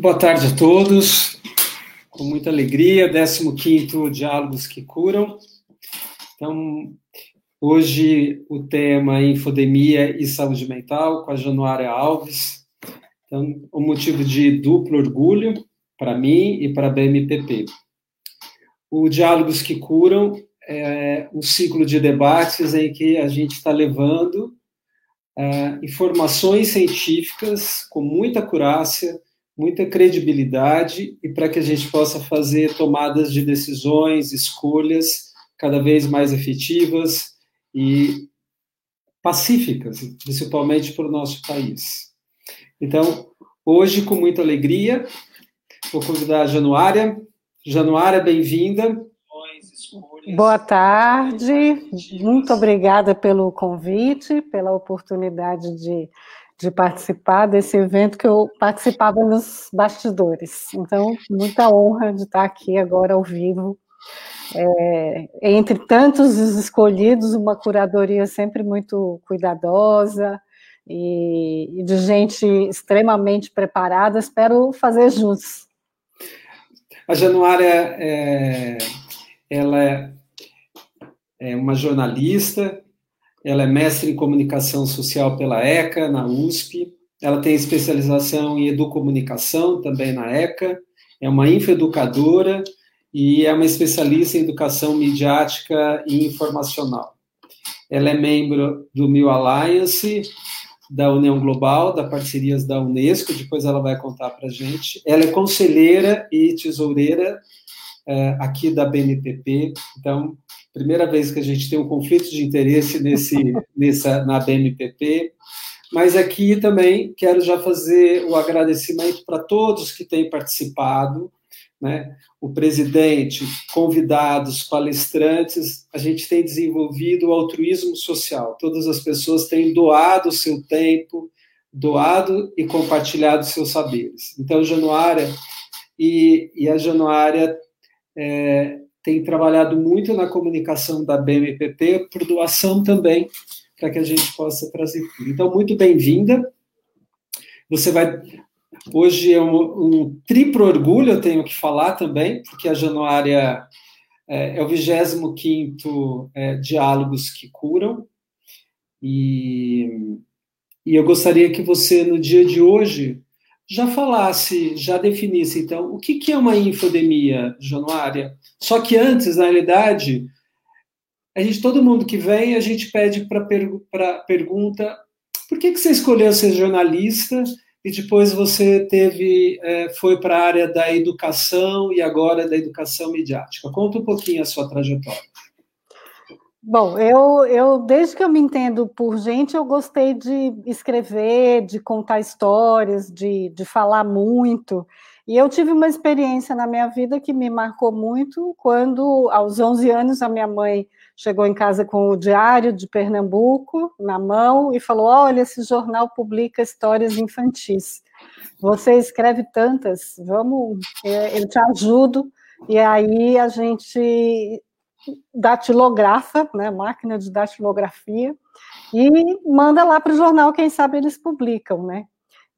Boa tarde a todos. Com muita alegria, 15º Diálogos que Curam. Então, hoje o tema é Infodemia e Saúde Mental, com a Januária Alves. Então, o motivo de duplo orgulho para mim e para a BMPP. O Diálogos que Curam é um ciclo de debates em que a gente está levando uh, informações científicas com muita curácia, muita credibilidade e para que a gente possa fazer tomadas de decisões, escolhas cada vez mais efetivas e pacíficas, principalmente para o nosso país. Então, hoje, com muita alegria, vou convidar a Januária. Januária, bem-vinda. Boa tarde, muito obrigada pelo convite, pela oportunidade de de participar desse evento que eu participava nos bastidores. Então, muita honra de estar aqui agora ao vivo. É, entre tantos escolhidos, uma curadoria sempre muito cuidadosa e, e de gente extremamente preparada. Espero fazer jus. A Januária, é, ela é uma jornalista, ela é mestre em comunicação social pela ECA, na USP. Ela tem especialização em educomunicação, também na ECA. É uma infoeducadora e é uma especialista em educação midiática e informacional. Ela é membro do Mil Alliance, da União Global, da Parcerias da Unesco, depois ela vai contar para gente. Ela é conselheira e tesoureira é, aqui da BNPP, então Primeira vez que a gente tem um conflito de interesse nesse, nessa, na BMPP. Mas aqui também quero já fazer o agradecimento para todos que têm participado, né? o presidente, convidados, palestrantes, a gente tem desenvolvido o altruísmo social. Todas as pessoas têm doado o seu tempo, doado e compartilhado seus saberes. Então, Januária e, e a Januária é, tem trabalhado muito na comunicação da BMPP, por doação também, para que a gente possa trazer. Então, muito bem-vinda. Você vai. Hoje é um, um, triplo orgulho, eu tenho que falar também, porque a Januária é, é o 25 é, Diálogos que Curam. E, e eu gostaria que você, no dia de hoje, já falasse, já definisse, então, o que, que é uma infodemia, Januária? Só que antes, na realidade, a gente, todo mundo que vem, a gente pede para per, pergunta, por que, que você escolheu ser jornalista e depois você teve, é, foi para a área da educação e agora da educação midiática? Conta um pouquinho a sua trajetória. Bom, eu, eu desde que eu me entendo por gente, eu gostei de escrever, de contar histórias, de, de falar muito. E eu tive uma experiência na minha vida que me marcou muito quando, aos 11 anos, a minha mãe chegou em casa com o Diário de Pernambuco na mão e falou: Olha, esse jornal publica histórias infantis. Você escreve tantas, vamos, é, eu te ajudo. E aí a gente datilografa, né, máquina de datilografia, e manda lá para o jornal, quem sabe eles publicam, né?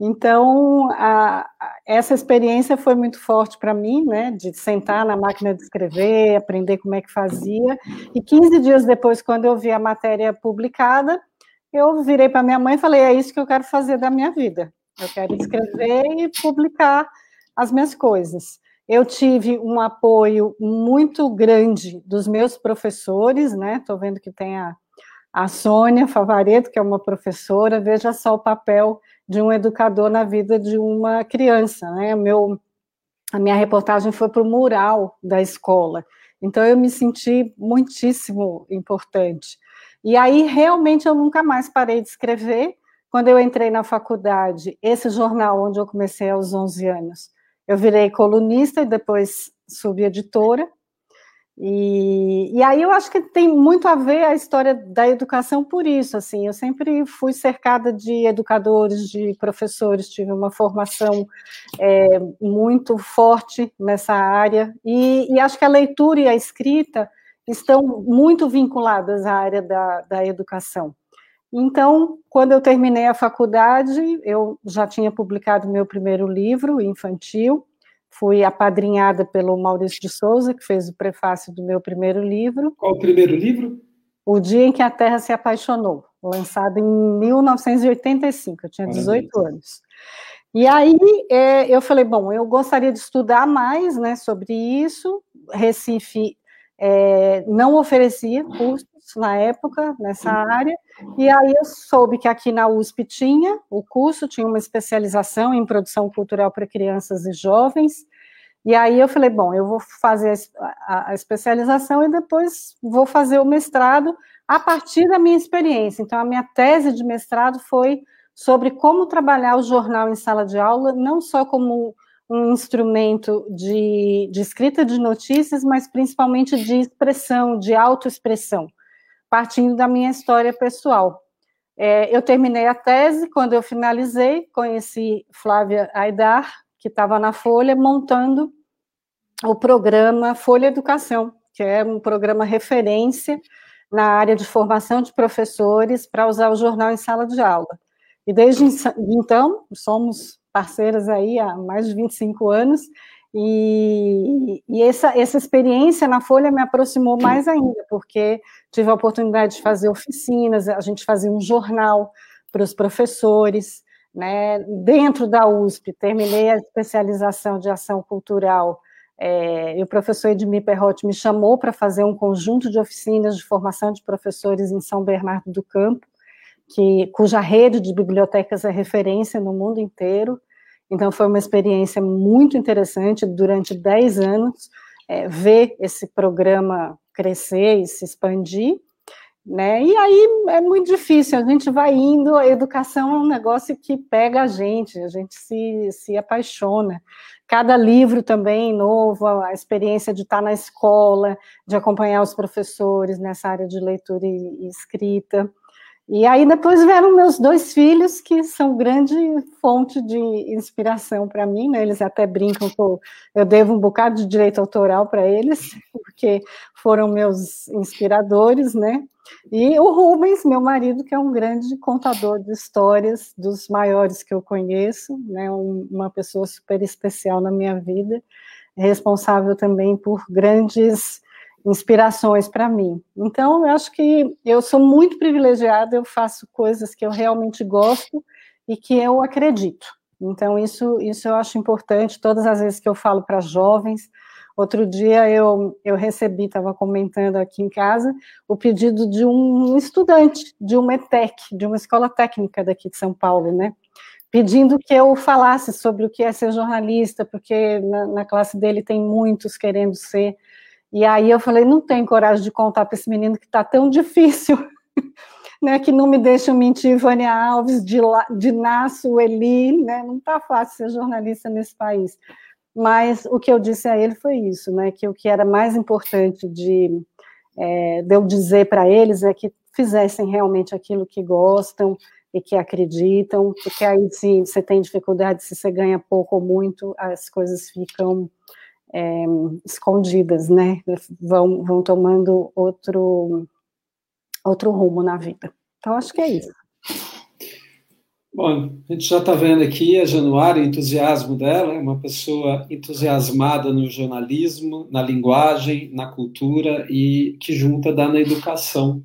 Então, a, essa experiência foi muito forte para mim, né, de sentar na máquina de escrever, aprender como é que fazia, e 15 dias depois, quando eu vi a matéria publicada, eu virei para minha mãe e falei, é isso que eu quero fazer da minha vida, eu quero escrever e publicar as minhas coisas. Eu tive um apoio muito grande dos meus professores, né? Estou vendo que tem a, a Sônia Favareto, que é uma professora, veja só o papel de um educador na vida de uma criança, né? Meu, a minha reportagem foi para o mural da escola, então eu me senti muitíssimo importante. E aí, realmente, eu nunca mais parei de escrever. Quando eu entrei na faculdade, esse jornal onde eu comecei aos 11 anos, eu virei colunista e depois subeditora. E, e aí eu acho que tem muito a ver a história da educação por isso, assim, eu sempre fui cercada de educadores, de professores, tive uma formação é, muito forte nessa área, e, e, acho que a leitura e a escrita estão muito vinculadas à área da, da educação. Então, quando eu terminei a faculdade, eu já tinha publicado meu primeiro livro infantil, Fui apadrinhada pelo Maurício de Souza, que fez o prefácio do meu primeiro livro. Qual o primeiro livro? O Dia em que a Terra se Apaixonou, lançado em 1985, eu tinha 18 Parabéns. anos. E aí é, eu falei, bom, eu gostaria de estudar mais né, sobre isso. Recife é, não oferecia cursos na época nessa área, e aí eu soube que aqui na USP tinha o curso, tinha uma especialização em produção cultural para crianças e jovens, e aí eu falei, bom, eu vou fazer a, a, especialização e depois vou fazer o mestrado a partir da minha experiência. Então, a minha tese de mestrado foi sobre como trabalhar o jornal em sala de aula, não só como um instrumento de, de escrita de notícias, mas principalmente de expressão, de autoexpressão, partindo da minha história pessoal. É, eu terminei a tese, quando eu finalizei, conheci Flávia Aidar, que estava na Folha, montando o programa Folha Educação, que é um programa referência na área de formação de professores para usar o jornal em sala de aula. E desde então, somos parceiras aí há mais de 25 anos, e, e, essa, essa experiência na Folha me aproximou mais ainda, porque tive a oportunidade de fazer oficinas, a gente fazia um jornal para os professores, né, dentro da USP, terminei a especialização de ação cultural, é, e o professor Edmir Perrotti me chamou para fazer um conjunto de oficinas de formação de professores em São Bernardo do Campo, que, cuja rede de bibliotecas é referência no mundo inteiro, então foi uma experiência muito interessante durante 10 anos, é, ver esse programa crescer e se expandir, né? E aí é muito difícil, a gente vai indo, a educação é um negócio que pega a gente, a gente se, se apaixona. Cada livro também novo, a experiência de estar na escola, de acompanhar os professores nessa área de leitura e, e escrita. E aí depois vieram meus dois filhos, que são grande fonte de inspiração para mim, né? Eles até brincam que eu, devo um bocado de direito autoral para eles, porque foram meus inspiradores, né? E o Rubens, meu marido, que é um grande contador de histórias, dos maiores que eu conheço, né? Um, uma pessoa super especial na minha vida, responsável também por grandes inspirações para mim. Então, eu acho que eu sou muito privilegiada, eu faço coisas que eu realmente gosto e que eu acredito. Então, isso, isso eu acho importante, todas as vezes que eu falo para jovens. Outro dia eu, eu recebi, estava comentando aqui em casa, o pedido de um estudante de uma ETEC, de uma escola técnica daqui de São Paulo, né? Pedindo que eu falasse sobre o que é ser jornalista, porque na, na classe dele tem muitos querendo ser. E aí eu falei, não tenho coragem de contar para esse menino que está tão difícil, né, que não me deixa mentir Vânia Alves, Nasso, Eli, né, não está fácil ser jornalista nesse país. Mas o que eu disse a ele foi isso, né, que o que era mais importante de, é, de eu dizer para eles é que fizessem realmente aquilo que gostam e que acreditam, porque aí se você tem dificuldade, se você ganha pouco ou muito, as coisas ficam é, escondidas, né? Vão, vão tomando outro, outro rumo na vida. Então, acho que é isso. Bom, a gente já está vendo aqui a Januária, o entusiasmo dela, é uma pessoa entusiasmada no jornalismo, na linguagem, na cultura e que junta dá na educação.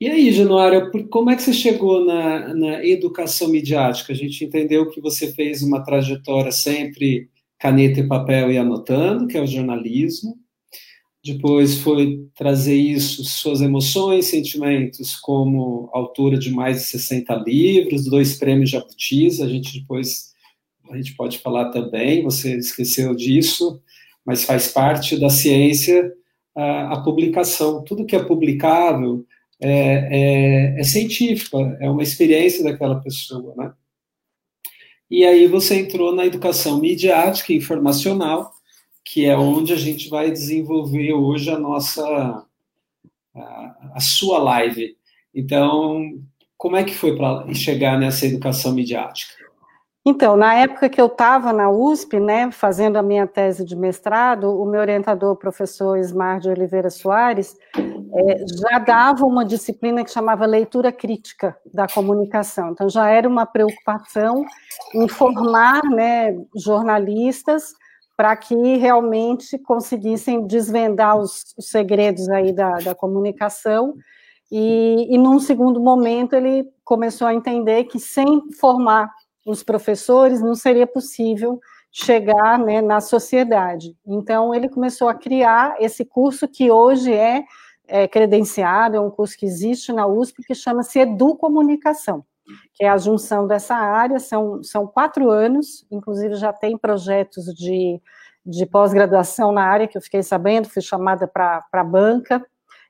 E aí, Januária, como é que você chegou na, na educação midiática? A gente entendeu que você fez uma trajetória sempre caneta e papel e anotando, que é o jornalismo. Depois foi trazer isso, suas emoções, sentimentos, como autora de mais de 60 livros, dois prêmios Jabutis, a gente depois a gente pode falar também, você esqueceu disso, mas faz parte da ciência a, a publicação. Tudo que é publicável é, é, é científico, é uma experiência daquela pessoa, né? E aí você entrou na educação midiática e informacional, que é onde a gente vai desenvolver hoje a nossa a, a sua live. Então, como é que foi para chegar nessa educação midiática? Então, na época que eu estava na USP, né, fazendo a minha tese de mestrado, o meu orientador, o professor Ismar de Oliveira Soares, é, já dava uma disciplina que chamava leitura crítica da comunicação. Então, já era uma preocupação informar né, jornalistas para que realmente conseguissem desvendar os, os segredos aí da, da comunicação. E, e, num segundo momento, ele começou a entender que sem formar os professores, não seria possível chegar né, na sociedade. Então, ele começou a criar esse curso que hoje é, é credenciado, é um curso que existe na USP, que chama-se Educomunicação, que é a junção dessa área, são, são quatro anos, inclusive já tem projetos de, de pós-graduação na área, que eu fiquei sabendo, fui chamada para a banca,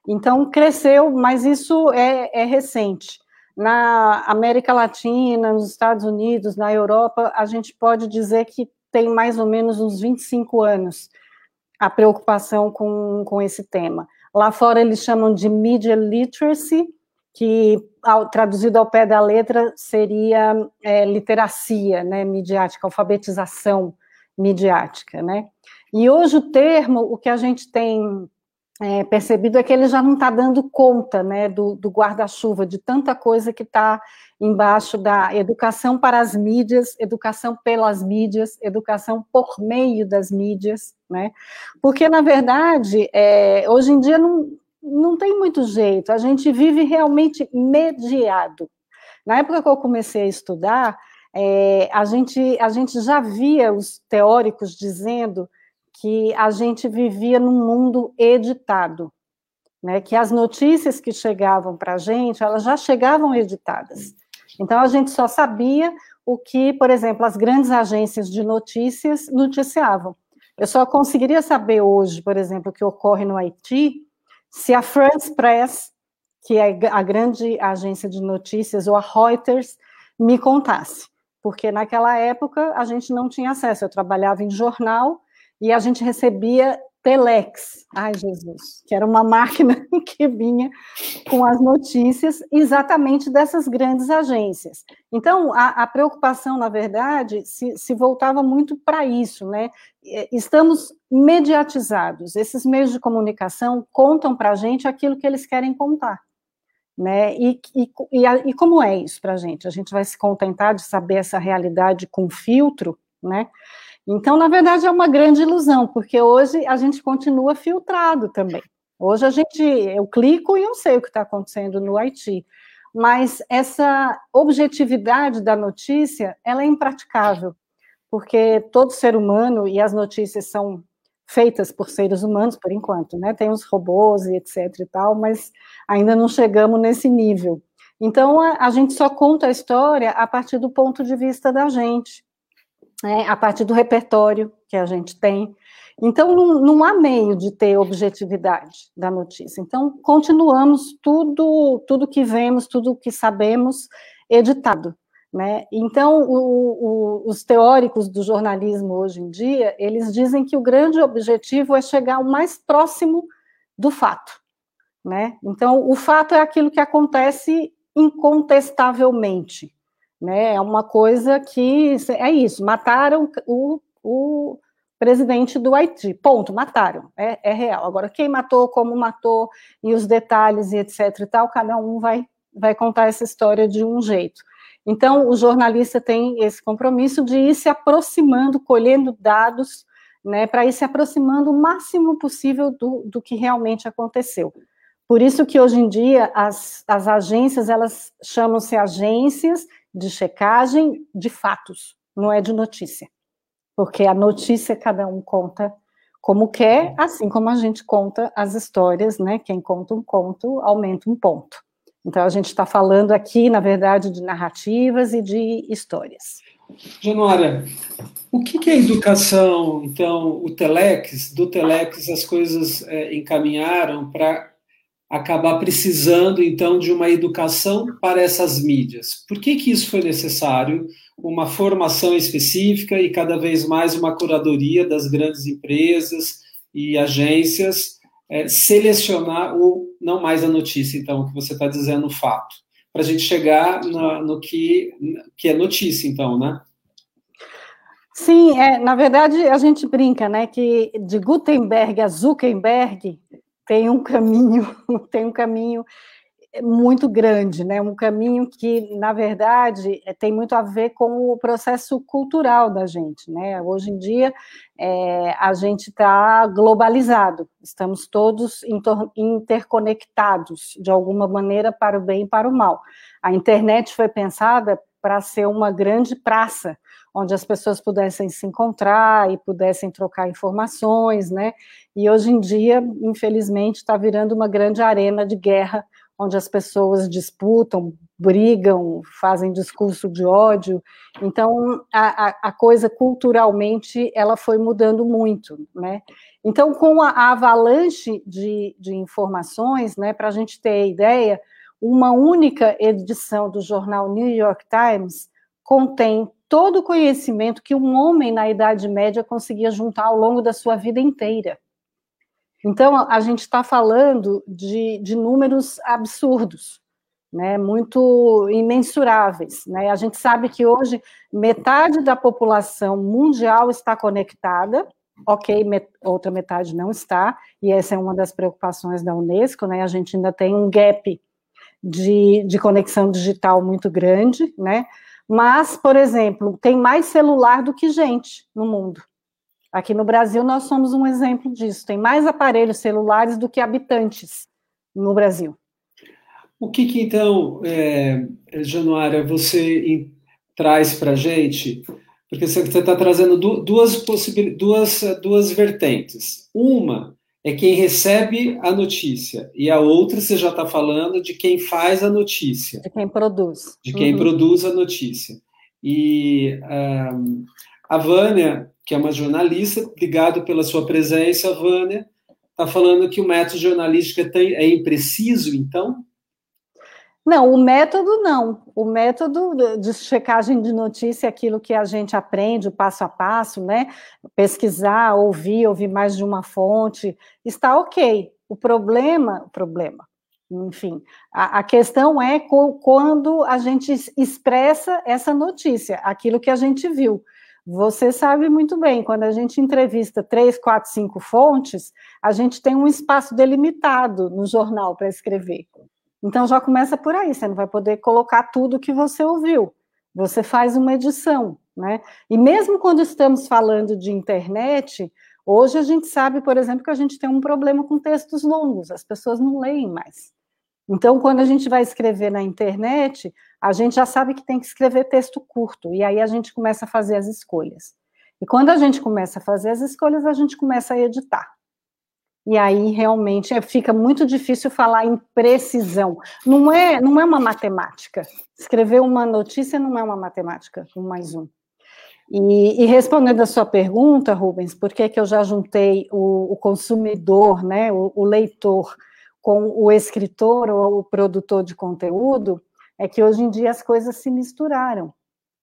então cresceu, mas isso é, é recente. Na América Latina, nos Estados Unidos, na Europa, a gente pode dizer que tem mais ou menos uns 25 anos a preocupação com, com esse tema. Lá fora eles chamam de media literacy, que ao, traduzido ao pé da letra seria é, literacia, né, midiática, alfabetização midiática, né? E hoje o termo, o que a gente tem é, percebido é que ele já não está dando conta né, do, do guarda-chuva, de tanta coisa que está embaixo da educação para as mídias, educação pelas mídias, educação por meio das mídias, né? Porque, na verdade, é, hoje em dia não, não tem muito jeito, a gente vive realmente mediado. Na época que eu comecei a estudar, é, a, gente, a gente já via os teóricos dizendo que a gente vivia num mundo editado, né? Que as notícias que chegavam para a gente, elas já chegavam editadas. Então a gente só sabia o que, por exemplo, as grandes agências de notícias noticiavam. Eu só conseguiria saber hoje, por exemplo, o que ocorre no Haiti, se a France Press, que é a grande agência de notícias, ou a Reuters, me contasse. Porque naquela época a gente não tinha acesso. Eu trabalhava em jornal e a gente recebia telex, ai Jesus, que era uma máquina que vinha com as notícias exatamente dessas grandes agências. Então, a, a preocupação, na verdade, se, se voltava muito para isso, né? Estamos mediatizados, esses meios de comunicação contam para a gente aquilo que eles querem contar. Né? E, e, e, e como é isso para a gente? A gente vai se contentar de saber essa realidade com filtro, né? Então, na verdade, é uma grande ilusão, porque hoje a gente continua filtrado também. Hoje a gente, eu clico e eu sei o que está acontecendo no Haiti, mas essa objetividade da notícia, ela é impraticável, porque todo ser humano, e as notícias são feitas por seres humanos, por enquanto, né, tem os robôs e etc e tal, mas ainda não chegamos nesse nível. Então, a, a gente só conta a história a partir do ponto de vista da gente, né, a partir do repertório que a gente tem. Então, não, não, há meio de ter objetividade da notícia. Então, continuamos tudo, tudo que vemos, tudo que sabemos, editado. Né? Então, o, o, os teóricos do jornalismo hoje em dia, eles dizem que o grande objetivo é chegar o mais próximo do fato. Né? Então, o fato é aquilo que acontece incontestavelmente, né? É uma coisa que é isso, mataram o, o presidente do Haiti, ponto, mataram, é, é, real. Agora, quem matou, como matou, e os detalhes e etc e tal, cada um vai, vai contar essa história de um jeito. Então, o jornalista tem esse compromisso de ir se aproximando, colhendo dados, né, para ir se aproximando o máximo possível do, do que realmente aconteceu. Por isso que hoje em dia as, as agências, elas chamam-se agências de checagem de fatos, não é de notícia. Porque a notícia cada um conta como quer, assim como a gente conta as histórias, né? Quem conta um conto aumenta um ponto. Então a gente está falando aqui, na verdade, de narrativas e de histórias. Januária, o que, que é educação? Então, o Telex, do Telex as coisas é, encaminharam para acabar precisando, então, de uma educação para essas mídias. Por que, que isso foi necessário? Uma formação específica e cada vez mais uma curadoria das grandes empresas e agências é, selecionar o não mais a notícia, então, o que você está dizendo, o fato, para a gente chegar no, no que, que é notícia, então, né? Sim, é, na verdade a gente brinca, né, que de Gutenberg a Zuckerberg tem um caminho, tem um caminho muito grande, né? Um caminho que, na verdade, é, tem muito a ver com o processo cultural da gente, né? Hoje em dia, é, a gente está globalizado, estamos todos interconectados, de alguma maneira, para o bem e para o mal. A internet foi pensada para ser uma grande praça, onde as pessoas pudessem se encontrar e pudessem trocar informações, né? E hoje em dia, infelizmente, está virando uma grande arena de guerra, onde as pessoas disputam, brigam, fazem discurso de ódio. Então, a, a coisa culturalmente ela foi mudando muito, né? Então, com a, a avalanche de, de informações, né, para a gente ter ideia, uma única edição do jornal New York Times contém todo o conhecimento que um homem na Idade Média conseguia juntar ao longo da sua vida inteira. Então, a gente está falando de, de, números absurdos, né, muito imensuráveis. Né? A gente sabe que hoje metade da população mundial está conectada, ok, met, outra metade não está, e essa é uma das preocupações da Unesco, né? a gente ainda tem um gap de, de conexão digital muito grande, né? Mas, por exemplo, tem mais celular do que gente no mundo. Aqui no Brasil, nós somos um exemplo disso. Tem mais aparelhos celulares do que habitantes no Brasil. O que, que então, é, Januária, você traz para a gente? Porque você está trazendo duas, duas, duas vertentes. Uma é quem recebe a notícia, e a outra você já está falando de quem faz a notícia. De quem produz. De quem uhum. produz a notícia. E um, a Vânia, que é uma jornalista, obrigado pela sua presença, Vânia, está falando que o método jornalístico é, é impreciso, então? Não, o método não. O método de checagem de notícia é aquilo que a gente aprende, passo a passo, né? Pesquisar, ouvir, ouvir mais de uma fonte, está ok. O problema, o problema, enfim, a, a questão é quando a gente expressa essa notícia, aquilo que a gente viu. Você sabe muito bem, quando a gente entrevista três, quatro, cinco fontes, a gente tem um espaço delimitado no jornal para escrever. Então já começa por aí, você não vai poder colocar tudo que você ouviu. Você faz uma edição, né? E mesmo quando estamos falando de internet, hoje a gente sabe, por exemplo, que a gente tem um problema com textos longos, as pessoas não leem mais. Então, quando a gente vai escrever na internet, a gente já sabe que tem que escrever texto curto, e aí a gente começa a fazer as escolhas. E quando a gente começa a fazer as escolhas, a gente começa a editar e aí realmente é, fica muito difícil falar em precisão. Não é, não é uma matemática. Escrever uma notícia não é uma matemática, um mais um. E, e respondendo a sua pergunta, Rubens, por que, que eu já juntei o, o consumidor, né, o, o, leitor, com o escritor ou o produtor de conteúdo, é que hoje em dia as coisas se misturaram.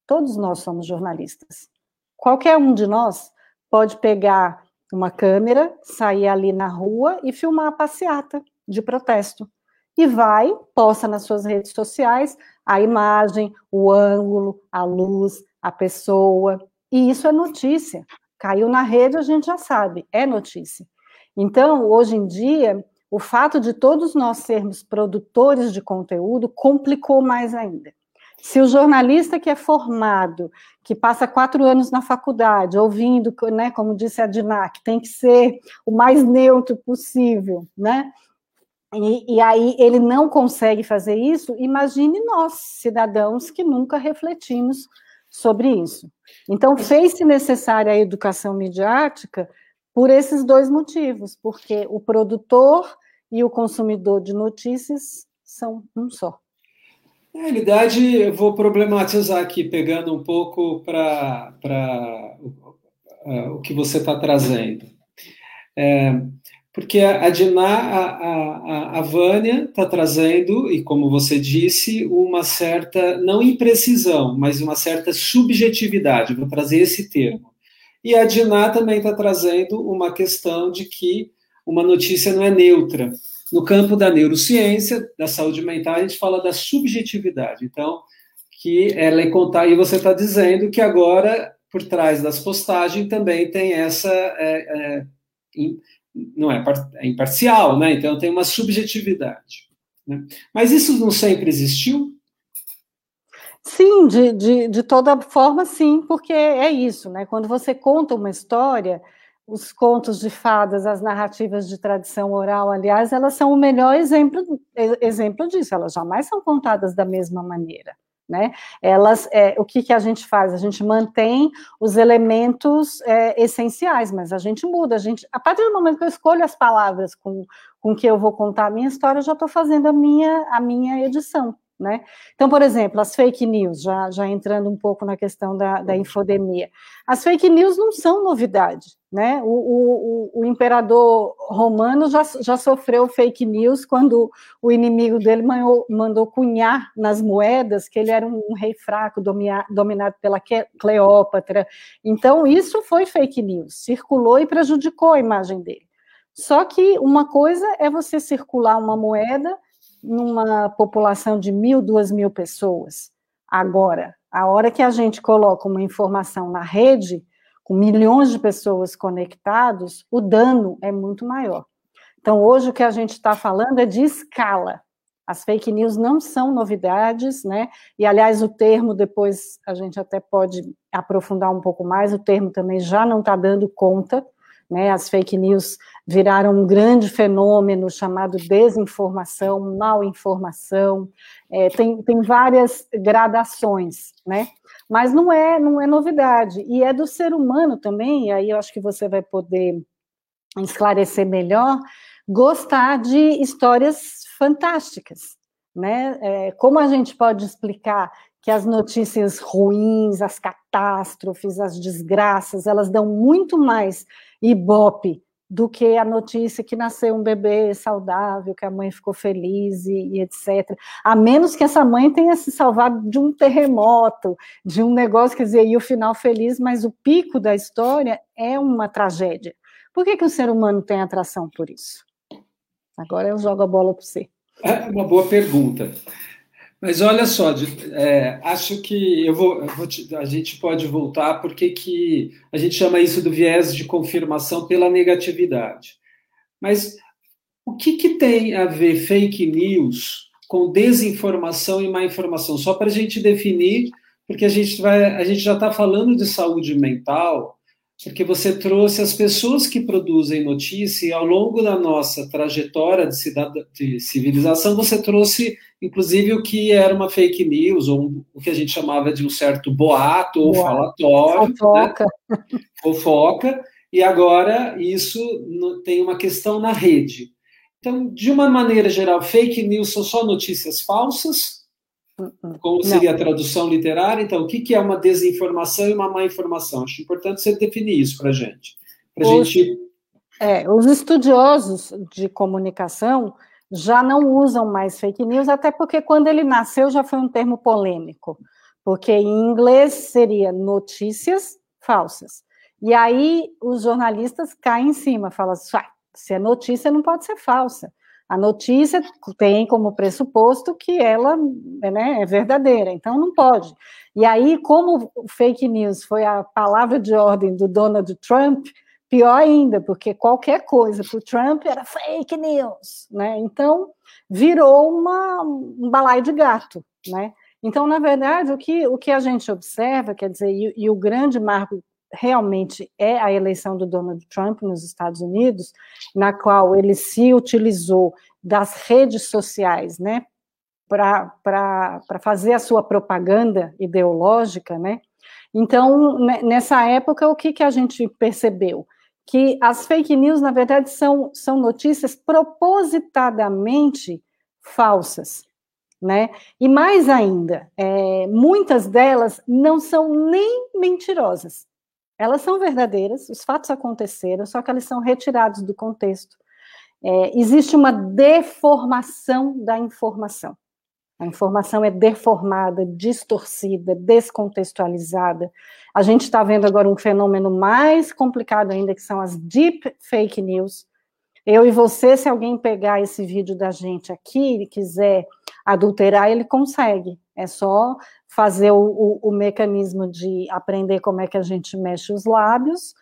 Todos nós somos jornalistas. Qualquer um de nós pode pegar uma câmera, sair ali na rua e filmar a passeata de protesto. E vai, posta nas suas redes sociais a imagem, o ângulo, a luz, a pessoa. E isso é notícia. Caiu na rede, a gente já sabe, é notícia. Então, hoje em dia, o fato de todos nós sermos produtores de conteúdo complicou mais ainda. Se o jornalista que é formado, que passa quatro anos na faculdade, ouvindo, né, como disse a Dinac, tem que ser o mais neutro possível, né? E, e, aí ele não consegue fazer isso, imagine nós, cidadãos, que nunca refletimos sobre isso. Então, fez-se necessária a educação midiática por esses dois motivos, porque o produtor e o consumidor de notícias são um só. Na realidade, eu vou problematizar aqui, pegando um pouco para uh, o que você está trazendo. É, porque a, Diná, a, a, a Vânia está trazendo, e como você disse, uma certa, não imprecisão, mas uma certa subjetividade, vou trazer esse termo. E a Diná também está trazendo uma questão de que uma notícia não é neutra. No campo da neurociência, da saúde mental, a gente fala da subjetividade. Então, que ela é contar, e você está dizendo que agora, por trás das postagens, também tem essa. É, é, não é, é imparcial, né? Então tem uma subjetividade. Né? Mas isso não sempre existiu? Sim, de, de, de toda forma, sim, porque é isso, né? Quando você conta uma história, os contos de fadas, as narrativas de tradição oral, aliás, elas são o melhor exemplo, exemplo disso, elas jamais são contadas da mesma maneira. Né? Elas, é, o que, que a gente faz? A gente mantém os elementos é, essenciais, mas a gente muda. A, gente, a partir do momento que eu escolho as palavras com, com que eu vou contar a minha história, eu já estou fazendo a minha, a minha edição. Né? Então, por exemplo, as fake news, já, já entrando um pouco na questão da, da infodemia, as fake news não são novidade. Né? O, o, o, imperador romano já, já sofreu fake news quando o inimigo dele mandou, mandou cunhar nas moedas que ele era um, um rei fraco, domia, dominado pela Cleópatra. Então, isso foi fake news, circulou e prejudicou a imagem dele. Só que uma coisa é você circular uma moeda numa população de mil, duas mil pessoas. Agora, a hora que a gente coloca uma informação na rede, com milhões de pessoas conectados, o dano é muito maior. Então, hoje o que a gente está falando é de escala. As fake news não são novidades, né? E, aliás, o termo, depois a gente até pode aprofundar um pouco mais, o termo também já não está dando conta, né? As fake news viraram um grande fenômeno chamado desinformação, mal informação, é, tem, tem várias gradações, né? Mas não é, não é novidade, e é do ser humano também, e aí eu acho que você vai poder esclarecer melhor, gostar de histórias fantásticas, né? É, como a gente pode explicar que as notícias ruins, as catástrofes, as desgraças, elas dão muito mais ibope do que a notícia que nasceu um bebê saudável, que a mãe ficou feliz e, e, etc. A menos que essa mãe tenha se salvado de um terremoto, de um negócio, quer dizer, e o final feliz, mas o pico da história é uma tragédia. Por que, que o ser humano tem atração por isso? Agora eu jogo a bola para você. É uma boa pergunta. Mas olha só, é, acho que eu vou, eu vou te, a gente pode voltar porque que a gente chama isso do viés de confirmação pela negatividade. Mas o que, que tem a ver fake news com desinformação e má informação? Só para a gente definir, porque a gente vai, a gente já está falando de saúde mental porque você trouxe as pessoas que produzem notícia e ao longo da nossa trajetória de, de civilização, você trouxe, inclusive, o que era uma fake news, ou um, o que a gente chamava de um certo boato ou falatório. Fofoca. Né? Fofoca. E agora isso tem uma questão na rede. Então, de uma maneira geral, fake news são só notícias falsas como seria Não. a tradução literária? Então, o que, é uma desinformação e uma má informação? Acho importante você definir isso para a gente. Pra os, gente... É, os estudiosos de comunicação já não usam mais fake news, até porque quando ele nasceu já foi um termo polêmico, porque em inglês seria notícias falsas. E aí os jornalistas caem em cima, falam assim, ah, se é notícia não pode ser falsa. A notícia tem como pressuposto que ela né, é verdadeira, então não pode. E aí, como fake news foi a palavra de ordem do Donald Trump, pior ainda, porque qualquer coisa para o Trump era fake news, né? Então virou uma, um balaio de gato, né? Então, na verdade, o que, o que a gente observa, quer dizer, e, e o grande marco realmente é a eleição do Donald Trump nos Estados Unidos, na qual ele se utilizou das redes sociais, né, para fazer a sua propaganda ideológica, né? Então, nessa época, o que, que a gente percebeu? Que as fake news, na verdade, são, são notícias propositadamente falsas, né? E mais ainda, é, muitas delas não são nem mentirosas, elas são verdadeiras, os fatos aconteceram, só que eles são retirados do contexto é, existe uma deformação da informação. A informação é deformada, distorcida, descontextualizada. A gente está vendo agora um fenômeno mais complicado ainda, que são as deep fake news. Eu e você, se alguém pegar esse vídeo da gente aqui e quiser adulterar, ele consegue. É só fazer o, o, o, mecanismo de aprender como é que a gente mexe os lábios,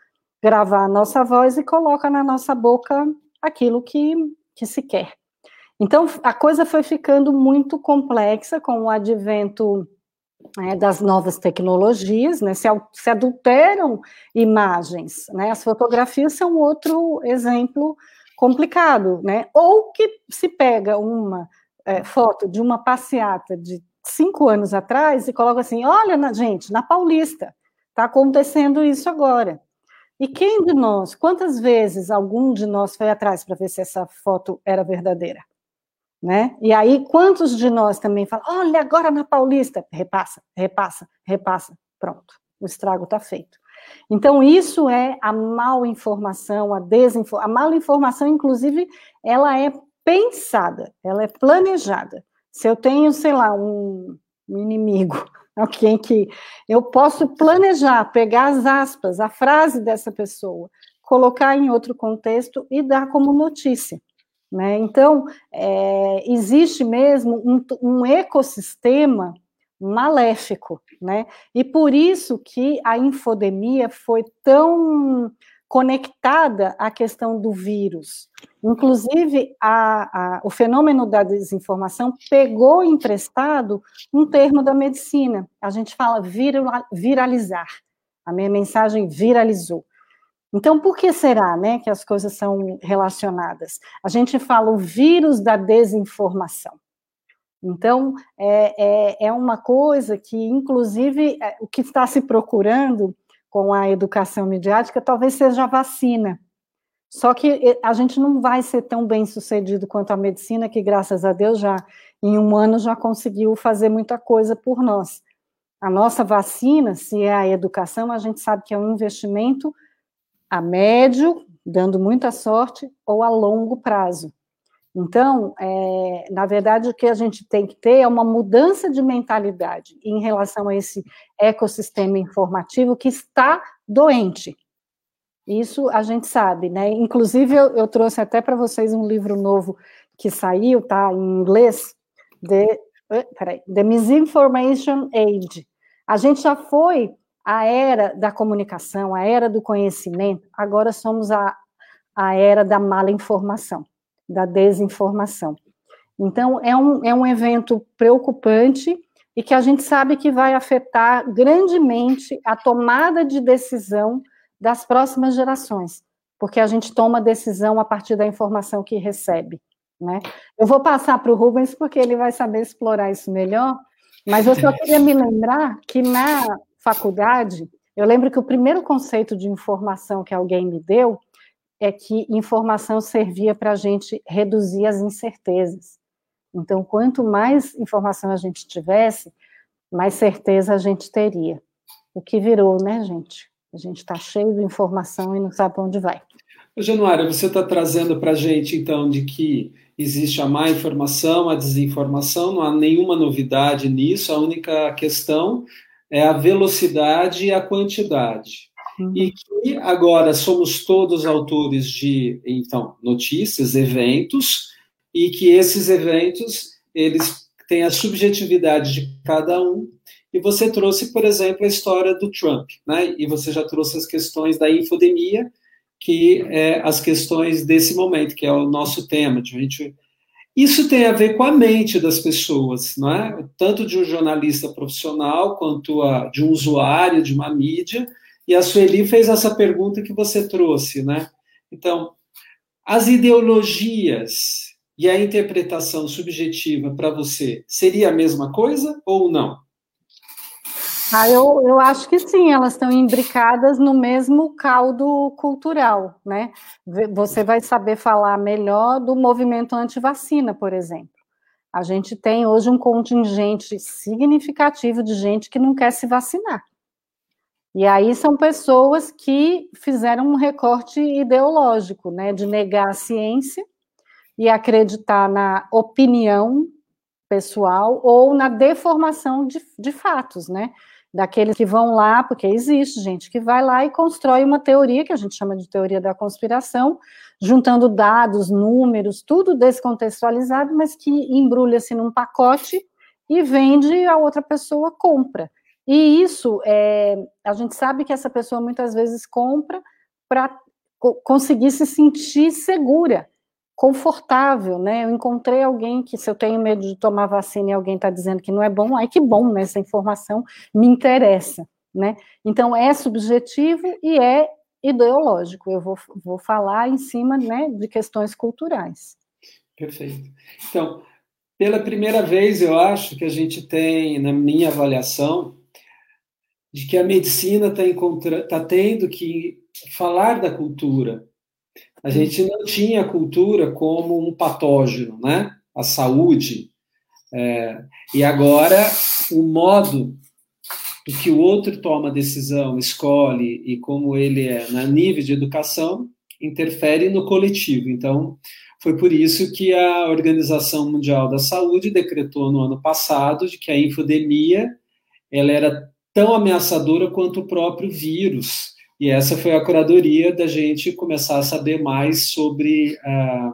gravar a nossa voz e coloca na nossa boca aquilo que, que se quer. Então, a coisa foi ficando muito complexa com o advento é, das novas tecnologias, né, se, se, adulteram imagens, né, as fotografias são outro exemplo complicado, né, ou que se pega uma é, foto de uma passeata de cinco anos atrás e coloca assim, olha, na, gente, na Paulista, está acontecendo isso agora. E quem de nós, quantas vezes algum de nós foi atrás para ver se essa foto era verdadeira? Né? E aí, quantos de nós também falam, olha, agora na Paulista, repassa, repassa, repassa, pronto, o estrago está feito. Então, isso é a mal informação, a desinformação. A mal informação, inclusive, ela é pensada, ela é planejada. Se eu tenho, sei lá, um, um inimigo, alguém que eu posso planejar, pegar as aspas, a frase dessa pessoa, colocar em outro contexto e dar como notícia. Né? Então, é, existe mesmo um, um, ecossistema maléfico, né? E por isso que a infodemia foi tão conectada à questão do vírus. Inclusive, a, a, o fenômeno da desinformação pegou emprestado um termo da medicina. A gente fala viralizar. A minha mensagem viralizou. Então, por que será né, que as coisas são relacionadas? A gente fala o vírus da desinformação. Então, é, é, é uma coisa que, inclusive, é, o que está se procurando com a educação midiática talvez seja a vacina. Só que a gente não vai ser tão bem sucedido quanto a medicina, que graças a Deus já em um ano já conseguiu fazer muita coisa por nós. A nossa vacina, se é a educação, a gente sabe que é um investimento a médio, dando muita sorte, ou a longo prazo. Então, é, na verdade, o que a gente tem que ter é uma mudança de mentalidade em relação a esse ecossistema informativo que está doente. Isso a gente sabe, né? Inclusive, eu, eu trouxe até para vocês um livro novo que saiu, tá, em inglês, The, peraí, The Misinformation Age. A gente já foi a era da comunicação, a era do conhecimento, agora somos a, a era da mala informação, da desinformação. Então, é um, é um evento preocupante e que a gente sabe que vai afetar grandemente a tomada de decisão das próximas gerações, porque a gente toma decisão a partir da informação que recebe. Né? Eu vou passar para o Rubens, porque ele vai saber explorar isso melhor, mas eu só queria me lembrar que na faculdade, eu lembro que o primeiro conceito de informação que alguém me deu é que informação servia para a gente reduzir as incertezas. Então, quanto mais informação a gente tivesse, mais certeza a gente teria. O que virou, né, gente? A gente está cheio de informação e não sabe para onde vai. Januária, você está trazendo para a gente, então, de que existe a má informação, a desinformação, não há nenhuma novidade nisso, a única questão é a velocidade e a quantidade. Uhum. E que agora somos todos autores de, então, notícias, eventos, e que esses eventos, eles têm a subjetividade de cada um, e você trouxe, por exemplo, a história do Trump, né? E você já trouxe as questões da infodemia, que é as questões desse momento, que é o nosso tema, de a gente isso tem a ver com a mente das pessoas, não é? Tanto de um jornalista profissional quanto a, de um usuário de uma mídia. E a Sueli fez essa pergunta que você trouxe, né? Então, as ideologias e a interpretação subjetiva para você seria a mesma coisa ou não? Ah, eu, eu acho que sim, elas estão imbricadas no mesmo caldo cultural, né? Você vai saber falar melhor do movimento anti-vacina, por exemplo. A gente tem hoje um contingente significativo de gente que não quer se vacinar. E aí são pessoas que fizeram um recorte ideológico, né, de negar a ciência e acreditar na opinião pessoal ou na deformação de, de fatos, né? Daqueles que vão lá, porque existe gente que vai lá e constrói uma teoria, que a gente chama de teoria da conspiração, juntando dados, números, tudo descontextualizado, mas que embrulha-se num pacote e vende, a outra pessoa compra. E isso, é, a gente sabe que essa pessoa muitas vezes compra para conseguir se sentir segura, confortável, né? Eu encontrei alguém que, se eu tenho medo de tomar vacina e alguém está dizendo que não é bom, ai que bom, né? Essa informação me interessa, né? Então, é subjetivo e é ideológico. Eu vou, vou falar em cima né, de questões culturais. Perfeito. Então, pela primeira vez, eu acho que a gente tem, na minha avaliação, de que a medicina está tá tendo que falar da cultura. A gente não tinha a cultura como um patógeno, né? A saúde. É, e agora, o modo em que o outro toma decisão, escolhe e como ele é na nível de educação interfere no coletivo. Então, foi por isso que a Organização Mundial da Saúde decretou no ano passado de que a infodemia ela era tão ameaçadora quanto o próprio vírus. E essa foi a curadoria da gente começar a saber mais sobre a,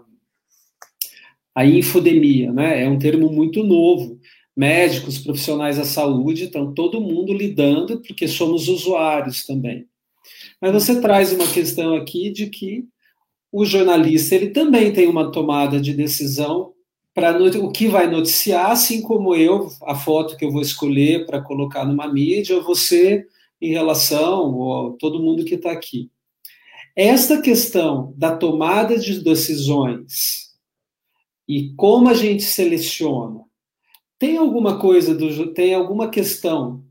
a infodemia, né? É um termo muito novo. Médicos, profissionais da saúde, estão todo mundo lidando, porque somos usuários também. Mas você traz uma questão aqui de que o jornalista ele também tem uma tomada de decisão para o que vai noticiar, assim como eu, a foto que eu vou escolher para colocar numa mídia, você em relação a todo mundo que está aqui. Esta questão da tomada de decisões e como a gente seleciona, tem alguma coisa do, tem alguma questão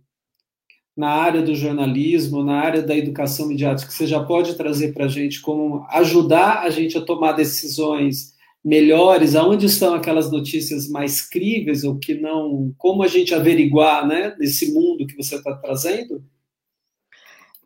na área do jornalismo, na área da educação midiática que você já pode trazer para a gente como ajudar a gente a tomar decisões melhores, aonde estão aquelas notícias mais críveis ou que não, como a gente averiguar, né, nesse mundo que você está trazendo?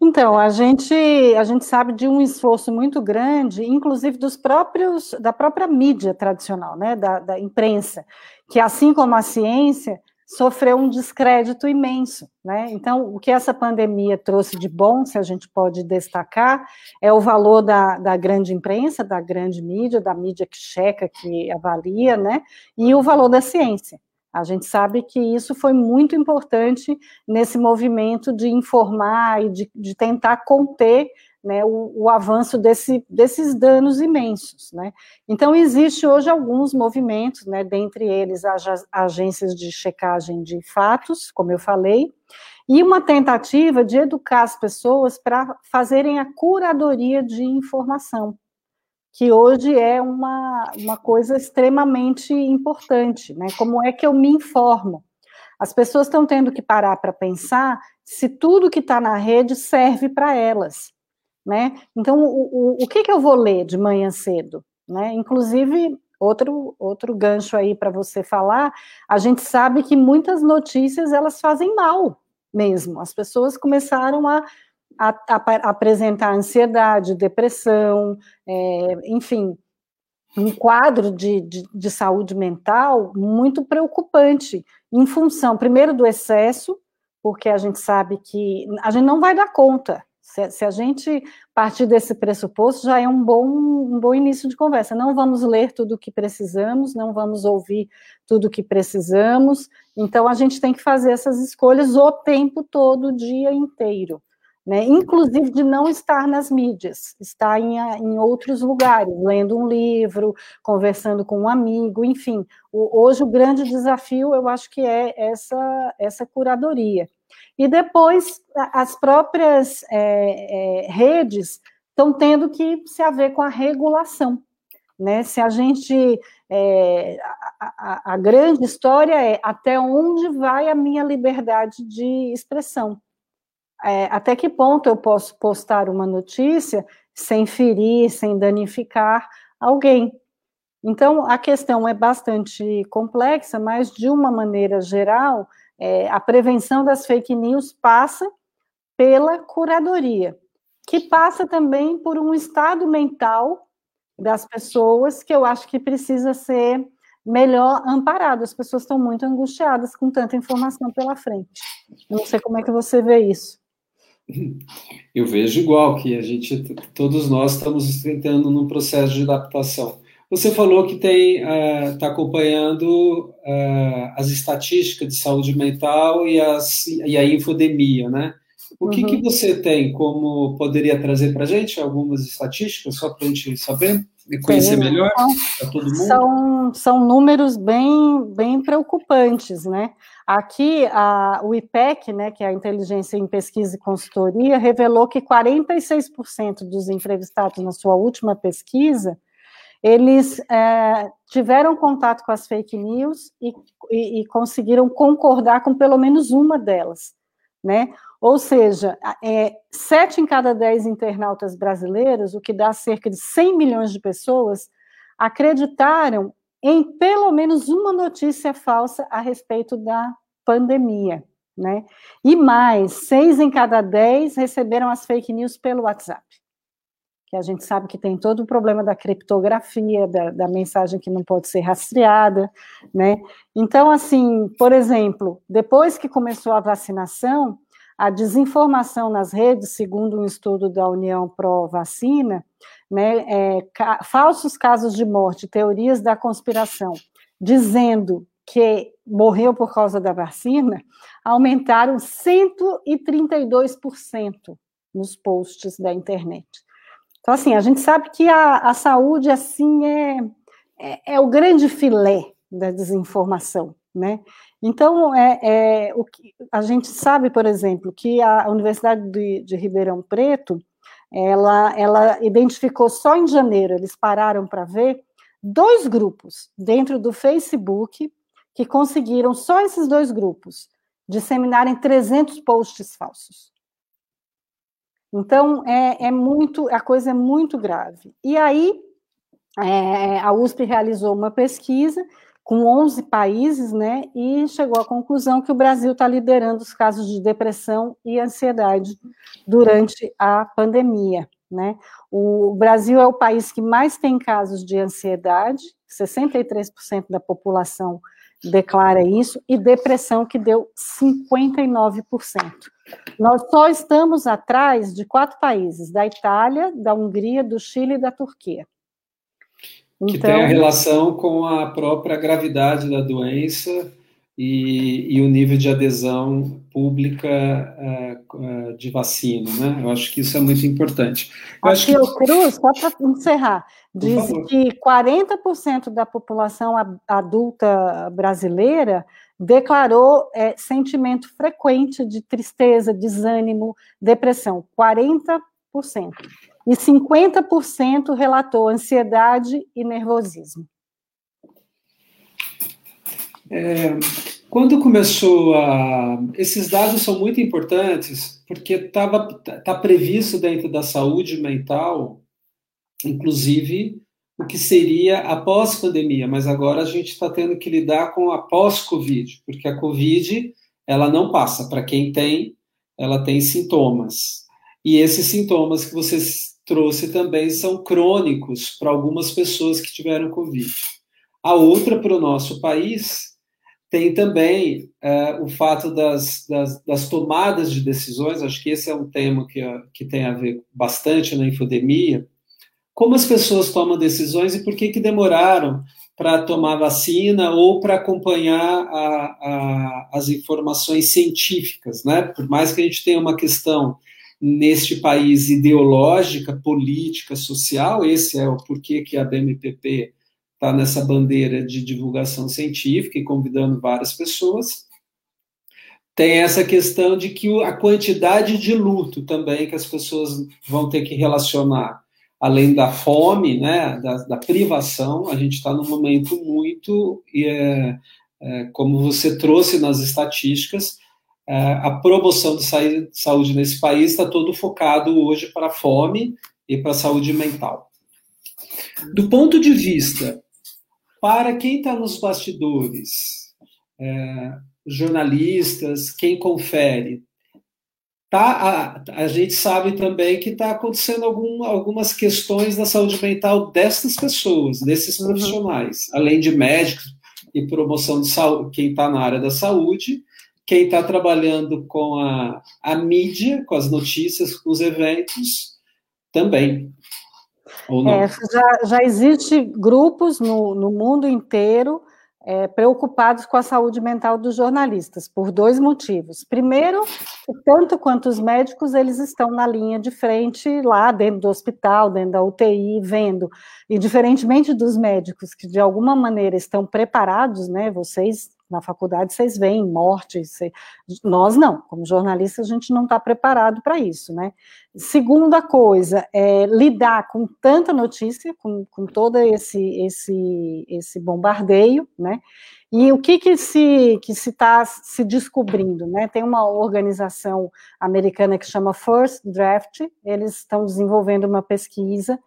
Então, a gente, a gente sabe de um esforço muito grande, inclusive dos próprios, da própria mídia tradicional, né, da, da imprensa, que assim como a ciência, sofreu um descrédito imenso, né? Então, o que essa pandemia trouxe de bom, se a gente pode destacar, é o valor da, da grande imprensa, da grande mídia, da mídia que checa, que avalia, né? E o valor da ciência. A gente sabe que isso foi muito importante nesse movimento de informar e de, de tentar conter né, o, o, avanço desse, desses danos imensos. Né? Então, existe hoje alguns movimentos, né, dentre eles as agências de checagem de fatos, como eu falei, e uma tentativa de educar as pessoas para fazerem a curadoria de informação, que hoje é uma, uma coisa extremamente importante. Né? Como é que eu me informo? As pessoas estão tendo que parar para pensar se tudo que está na rede serve para elas né? Então, o, o, o que, que eu vou ler de manhã cedo? Né? Inclusive, outro, outro gancho aí para você falar, a gente sabe que muitas notícias, elas fazem mal mesmo. As pessoas começaram a, a, a apresentar ansiedade, depressão, é, enfim, um quadro de, de, de, saúde mental muito preocupante, em função, primeiro, do excesso, porque a gente sabe que a gente não vai dar conta se, se, a gente partir desse pressuposto, já é um bom, um bom início de conversa. Não vamos ler tudo o que precisamos, não vamos ouvir tudo o que precisamos, então a gente tem que fazer essas escolhas o tempo todo, o dia inteiro. Né? Inclusive de não estar nas mídias, estar em, em outros lugares, lendo um livro, conversando com um amigo, enfim. O, hoje o grande desafio, eu acho que é essa, essa curadoria. E depois, as próprias é, é, redes estão tendo que se haver com a regulação. Né? Se a gente. É, a, a, grande história é até onde vai a minha liberdade de expressão. É, até que ponto eu posso postar uma notícia sem ferir, sem danificar alguém. Então, a questão é bastante complexa, mas, de uma maneira geral, é, a prevenção das fake news passa pela curadoria, que passa também por um estado mental das pessoas que eu acho que precisa ser melhor amparado. As pessoas estão muito angustiadas com tanta informação pela frente. não sei como é que você vê isso. Eu vejo igual que a gente, todos nós estamos tentando num processo de adaptação. Você falou que tem está uh, acompanhando uh, as estatísticas de saúde mental e, as, e a infodemia, né? O que, uhum. que você tem como poderia trazer para a gente algumas estatísticas só para a gente saber e conhecer Sim, melhor para todo mundo? São, são números bem, bem preocupantes, né? Aqui, a, o IPEC, né, que é a Inteligência em Pesquisa e Consultoria, revelou que 46% dos entrevistados na sua última pesquisa eles é, tiveram contato com as fake news e, e, e, conseguiram concordar com pelo menos uma delas, né? Ou seja, é, sete em cada dez internautas brasileiros, o que dá cerca de 100 milhões de pessoas, acreditaram em pelo menos uma notícia falsa a respeito da pandemia, né? E mais, seis em cada dez receberam as fake news pelo WhatsApp que a gente sabe que tem todo o problema da criptografia, da, da, mensagem que não pode ser rastreada, né? Então, assim, por exemplo, depois que começou a vacinação, a desinformação nas redes, segundo um estudo da União Pró-Vacina, né, é, ca falsos casos de morte, teorias da conspiração, dizendo que morreu por causa da vacina, aumentaram 132% nos posts da internet. Então, assim, a gente sabe que a, a saúde, assim, é, é, é, o grande filé da desinformação, né? Então, é, é, o que a gente sabe, por exemplo, que a Universidade de, de Ribeirão Preto, ela, ela identificou só em janeiro, eles pararam para ver, dois grupos dentro do Facebook que conseguiram, só esses dois grupos, disseminarem 300 posts falsos. Então, é, é muito, a coisa é muito grave. E aí, é, a USP realizou uma pesquisa com 11 países, né, e chegou à conclusão que o Brasil está liderando os casos de depressão e ansiedade durante a pandemia, né. O Brasil é o país que mais tem casos de ansiedade, 63% da população declara isso, e depressão que deu 59%. Nós só estamos atrás de quatro países: da Itália, da Hungria, do Chile e da Turquia. Então, que tem a relação com a própria gravidade da doença e, e o nível de adesão pública uh, de vacina, né? Eu acho que isso é muito importante. Eu Aqui que... o Cruz, só para encerrar, diz que 40% da população adulta brasileira declarou é, sentimento frequente de tristeza, desânimo, depressão, 40%. E 50% relatou ansiedade e nervosismo. É, quando começou a. Esses dados são muito importantes, porque estava tá previsto dentro da saúde mental, inclusive, o que seria após pandemia, mas agora a gente está tendo que lidar com a pós-Covid, porque a Covid ela não passa. Para quem tem, ela tem sintomas. E esses sintomas que você trouxe também são crônicos para algumas pessoas que tiveram Covid. A outra, para o nosso país, tem também é, o fato das, das, das, tomadas de decisões, acho que esse é um tema que, que tem a ver bastante na infodemia, como as pessoas tomam decisões e por que, que demoraram para tomar vacina ou para acompanhar a, a, as informações científicas, né? Por mais que a gente tenha uma questão neste país ideológica, política, social, esse é o porquê que a BMPP está nessa bandeira de divulgação científica e convidando várias pessoas. Tem essa questão de que a quantidade de luto também que as pessoas vão ter que relacionar além da fome, né, da, da privação, a gente está num momento muito, é, é, como você trouxe nas estatísticas, é, a promoção de saúde nesse país está todo focado hoje para a fome e para a saúde mental. Do ponto de vista, para quem está nos bastidores, é, jornalistas, quem confere, tá, a, a gente sabe também que está acontecendo algum, algumas questões da saúde mental dessas pessoas, desses uhum. profissionais, além de médicos e promoção de saúde, quem está na área da saúde, quem está trabalhando com a, a mídia, com as notícias, com os eventos, também. É, já, já existe grupos no, no mundo inteiro é, preocupados com a saúde mental dos jornalistas, por dois motivos. Primeiro, tanto quanto os médicos, eles estão na linha de frente, lá dentro do hospital, dentro da UTI, vendo. E diferentemente dos médicos, que de alguma maneira estão preparados, né, vocês na faculdade vocês veem morte, nós não, como jornalistas a gente não está preparado para isso, né? Segunda coisa, é lidar com tanta notícia, com, com todo esse, esse, esse bombardeio, né? E o que que se que se está se descobrindo, né? Tem uma organização americana que chama First Draft, eles estão desenvolvendo uma pesquisa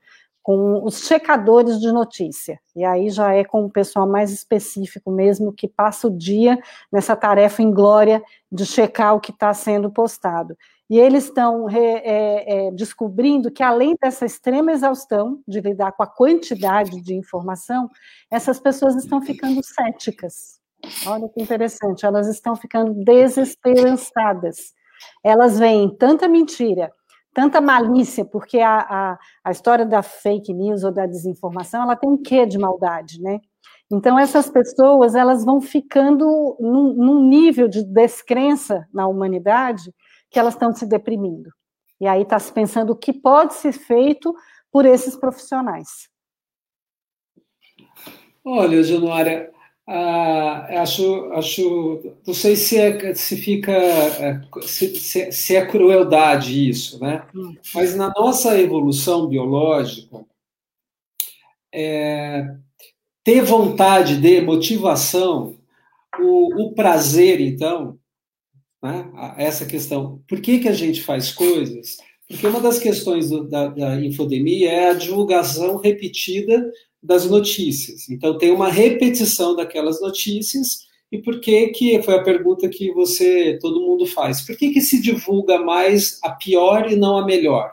com os checadores de notícia. E aí já é com o pessoal mais específico mesmo, que passa o dia nessa tarefa inglória de checar o que está sendo postado. E eles estão é, é, descobrindo que, além dessa extrema exaustão de lidar com a quantidade de informação, essas pessoas estão ficando céticas. Olha que interessante, elas estão ficando desesperançadas. Elas veem tanta mentira, tanta malícia, porque a, a, a, história da fake news ou da desinformação, ela tem um quê de maldade, né? Então, essas pessoas, elas vão ficando num, num nível de descrença na humanidade que elas estão se deprimindo. E aí está se pensando o que pode ser feito por esses profissionais. Olha, Januária, ah, acho, acho, não sei se é, se fica, é, se, se, se é crueldade isso, né? Mas na nossa evolução biológica, é, ter vontade de motivação, o, o prazer, então, né? essa questão, por que, que a gente faz coisas? Porque uma das questões do, da, da infodemia é a divulgação repetida das notícias. Então, tem uma repetição daquelas notícias. E por que que foi a pergunta que você todo mundo faz? Por que que se divulga mais a pior e não a melhor?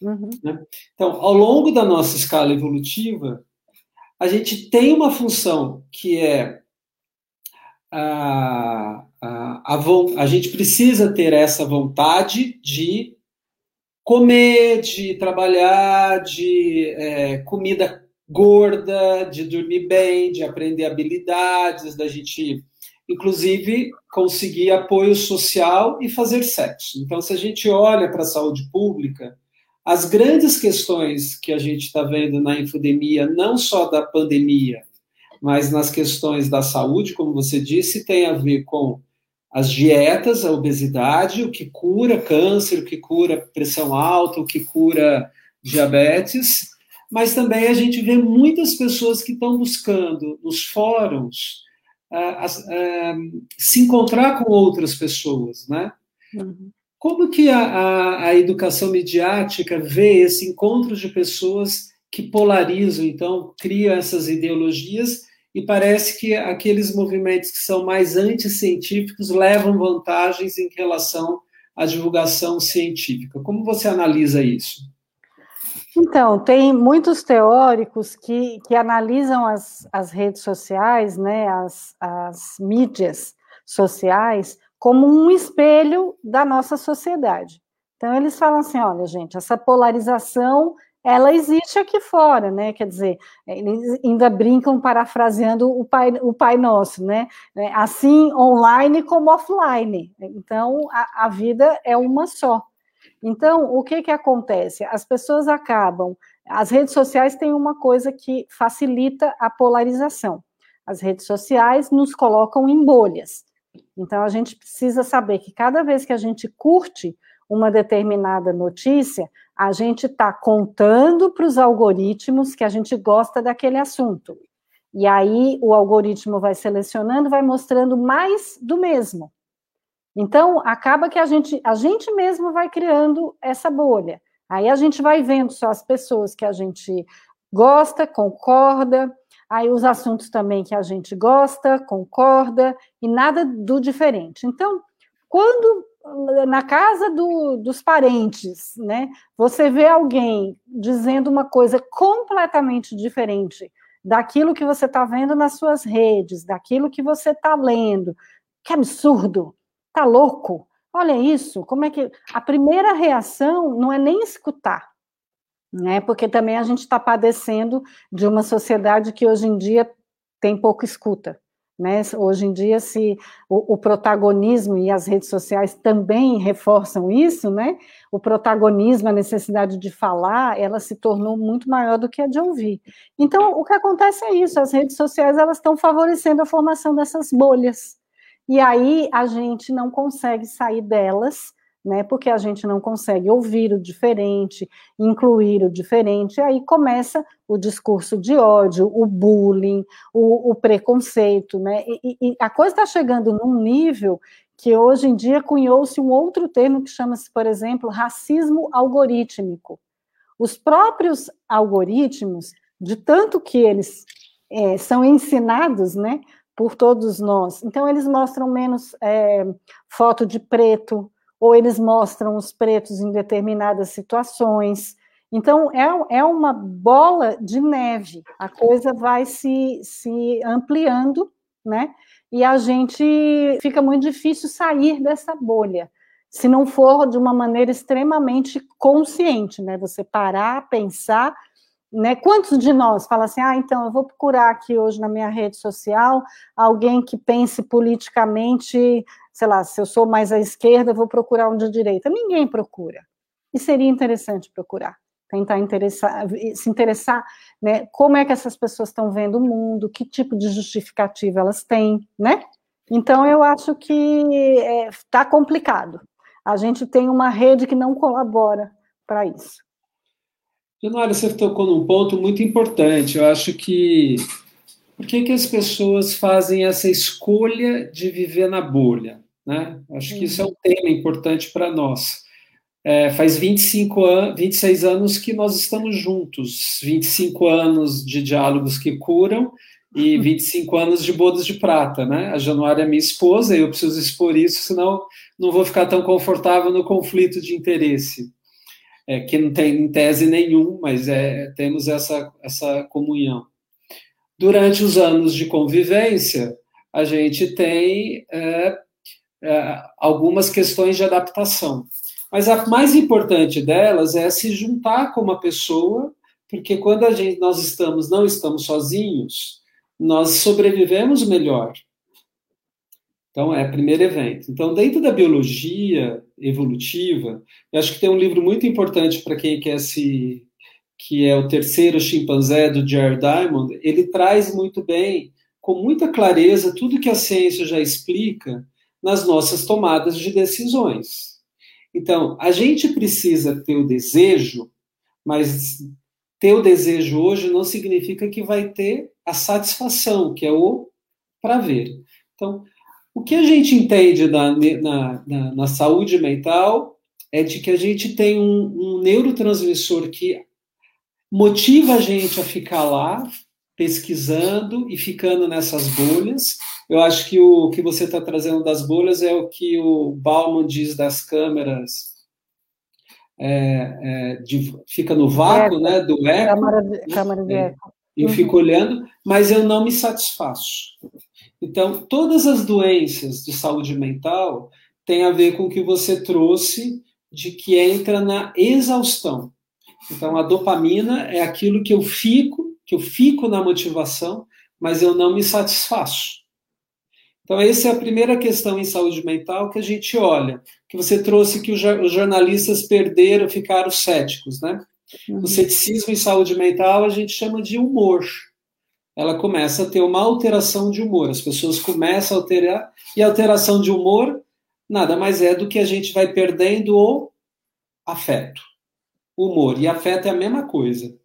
Uhum. Né? Então, ao longo da nossa escala evolutiva, a gente tem uma função que é a, a, a, a gente precisa ter essa vontade de comer, de trabalhar, de é, comida gorda, de dormir bem, de aprender habilidades, da gente, inclusive, conseguir apoio social e fazer sexo. Então, se a gente olha para a saúde pública, as grandes questões que a gente está vendo na infodemia, não só da pandemia, mas nas questões da saúde, como você disse, tem a ver com as dietas, a obesidade, o que cura câncer, o que cura pressão alta, o que cura diabetes, mas também a gente vê muitas pessoas que estão buscando nos fóruns uh, uh, se encontrar com outras pessoas, né? Uhum. Como que a, a, a, educação midiática vê esse encontro de pessoas que polarizam, então, cria essas ideologias e parece que aqueles movimentos que são mais anticientíficos levam vantagens em relação à divulgação científica. Como você analisa isso? Então, tem muitos teóricos que, que analisam as, as redes sociais, né, as, as mídias sociais, como um espelho da nossa sociedade. Então, eles falam assim: olha, gente, essa polarização ela existe aqui fora, né? Quer dizer, eles ainda brincam parafraseando o Pai, o pai Nosso, né? É, assim online como offline. Então, a, a vida é uma só. Então, o que que acontece? As pessoas acabam. As redes sociais têm uma coisa que facilita a polarização. As redes sociais nos colocam em bolhas. Então, a gente precisa saber que cada vez que a gente curte uma determinada notícia, a gente está contando para os algoritmos que a gente gosta daquele assunto. E aí o algoritmo vai selecionando, vai mostrando mais do mesmo. Então, acaba que a gente, a gente mesmo vai criando essa bolha. Aí a gente vai vendo só as pessoas que a gente gosta, concorda, aí os assuntos também que a gente gosta, concorda, e nada do diferente. Então, quando na casa do, dos parentes, né? Você vê alguém dizendo uma coisa completamente diferente daquilo que você está vendo nas suas redes, daquilo que você está lendo. Que absurdo! Tá louco? Olha isso, como é que. A primeira reação não é nem escutar, né? Porque também a gente está padecendo de uma sociedade que hoje em dia tem pouco escuta. Né? Hoje em dia, se o, o, protagonismo e as redes sociais também reforçam isso, né? O protagonismo, a necessidade de falar, ela se tornou muito maior do que a de ouvir. Então, o que acontece é isso: as redes sociais elas estão favorecendo a formação dessas bolhas. E aí a gente não consegue sair delas né? Porque a gente não consegue ouvir o diferente, incluir o diferente, e aí começa o discurso de ódio, o bullying, o, o preconceito, né? E, e a coisa está chegando num nível que hoje em dia cunhou-se um outro termo que chama-se, por exemplo, racismo algorítmico. Os próprios algoritmos, de tanto que eles é, são ensinados, né, por todos nós, então eles mostram menos é, foto de preto, ou eles mostram os pretos em determinadas situações. Então, é, é uma bola de neve, a coisa vai se, se ampliando, né? E a gente fica muito difícil sair dessa bolha, se não for de uma maneira extremamente consciente, né? Você parar, pensar, né? Quantos de nós falam assim, ah, então eu vou procurar aqui hoje na minha rede social alguém que pense politicamente sei lá, se eu sou mais à esquerda, vou procurar um de direita. Ninguém procura. E seria interessante procurar, tentar interessar, se interessar, né, como é que essas pessoas estão vendo o mundo, que tipo de justificativa elas têm, né? Então, eu acho que está é, complicado. A gente tem uma rede que não colabora para isso. Januária, você tocou num ponto muito importante. Eu acho que por que, que as pessoas fazem essa escolha de viver na bolha? Né? Acho que isso é um tema importante para nós. É, faz 25 anos, 26 anos que nós estamos juntos, 25 anos de diálogos que curam e 25 anos de bodas de prata, né? A Januária é minha esposa e eu preciso expor isso, senão não vou ficar tão confortável no conflito de interesse, é, que não tem em tese nenhum, mas é, temos essa, essa comunhão. Durante os anos de convivência, a gente tem é, é, algumas questões de adaptação. Mas a mais importante delas é se juntar com uma pessoa, porque quando a gente, nós estamos, não estamos sozinhos, nós sobrevivemos melhor. Então, é primeiro evento. Então, dentro da biologia evolutiva, eu acho que tem um livro muito importante para quem quer se. que é o terceiro chimpanzé do Jared Diamond. Ele traz muito bem, com muita clareza, tudo que a ciência já explica nas nossas tomadas de decisões. Então, a gente precisa ter o desejo, mas ter o desejo hoje não significa que vai ter a satisfação, que é o prazer. Então, o que a gente entende na, na, na, na saúde mental é de que a gente tem um, um neurotransmissor que motiva a gente a ficar lá, pesquisando e ficando nessas bolhas. Eu acho que o que você está trazendo das bolhas é o que o Bauman diz das câmeras. É, é, de, fica no vácuo, eco. né, do eco. Câmara de, câmara de é, eco. Eu uhum. fico olhando, mas eu não me satisfaço. Então, todas as doenças de saúde mental têm a ver com o que você trouxe de que entra na exaustão. Então, a dopamina é aquilo que eu fico que eu fico na motivação, mas eu não me satisfaço. Então, essa é a primeira questão em saúde mental que a gente olha, que você trouxe que os jornalistas perderam, ficaram céticos, né? Uhum. O ceticismo em saúde mental a gente chama de humor. Ela começa a ter uma alteração de humor, as pessoas começam a alterar, e a alteração de humor nada mais é do que a gente vai perdendo o afeto. Humor e afeto é a mesma coisa.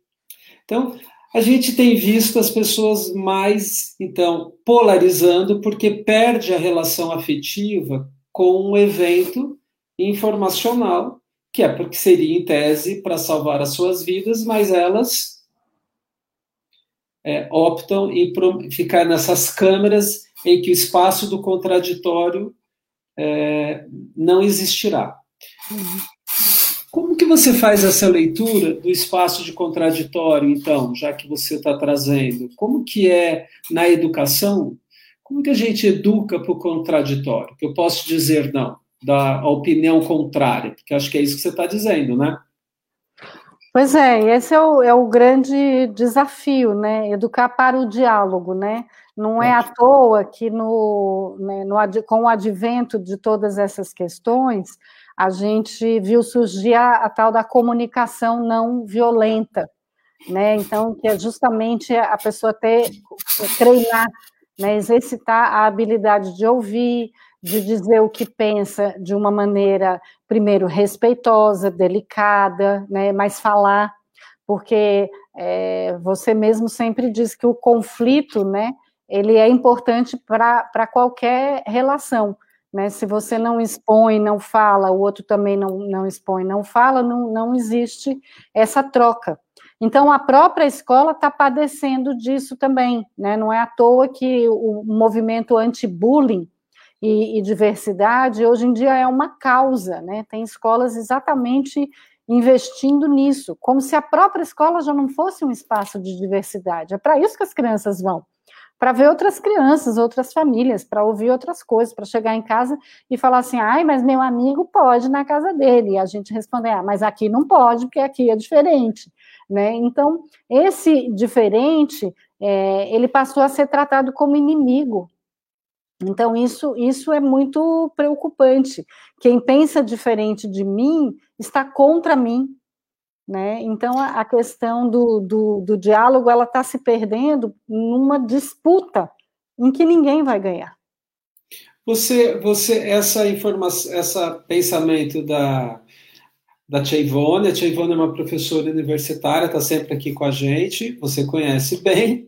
Então, a gente tem visto as pessoas mais, então, polarizando, porque perde a relação afetiva com um evento informacional, que é porque seria, em tese, para salvar as suas vidas, mas elas é, optam em ficar nessas câmeras em que o espaço do contraditório é, não existirá. Como que você faz essa leitura do espaço de contraditório, então, já que você está trazendo? Como que é na educação? Como que a gente educa para o contraditório? Que eu posso dizer não, da opinião contrária, porque acho que é isso que você está dizendo, né? Pois é, esse é o, é o grande desafio, né? Educar para o diálogo, né? Não é à toa que no, né, no, com o advento de todas essas questões, a gente viu surgir a, a tal da comunicação não violenta, né? Então, que é justamente a pessoa ter, treinar, né, exercitar a habilidade de ouvir, de dizer o que pensa de uma maneira, primeiro, respeitosa, delicada, né, mas falar, porque é, você mesmo sempre diz que o conflito, né, ele é importante para qualquer relação, né? Se você não expõe, não fala, o outro também não, não expõe, não fala, não, não existe essa troca. Então, a própria escola está padecendo disso também, né? Não é à toa que o movimento anti-bullying e, e, diversidade hoje em dia é uma causa, né? Tem escolas exatamente investindo nisso, como se a própria escola já não fosse um espaço de diversidade. É para isso que as crianças vão para ver outras crianças, outras famílias, para ouvir outras coisas, para chegar em casa e falar assim: ai, mas meu amigo pode na casa dele. E a gente responder: ah, mas aqui não pode, porque aqui é diferente. Né? Então, esse diferente, é, ele passou a ser tratado como inimigo. Então, isso, isso é muito preocupante. Quem pensa diferente de mim está contra mim, né? Então, a, a questão do, do, do diálogo ela está se perdendo numa disputa em que ninguém vai ganhar. Você, você essa informação, essa pensamento da da Ivone, a Ivone é uma professora universitária, está sempre aqui com a gente, você conhece bem.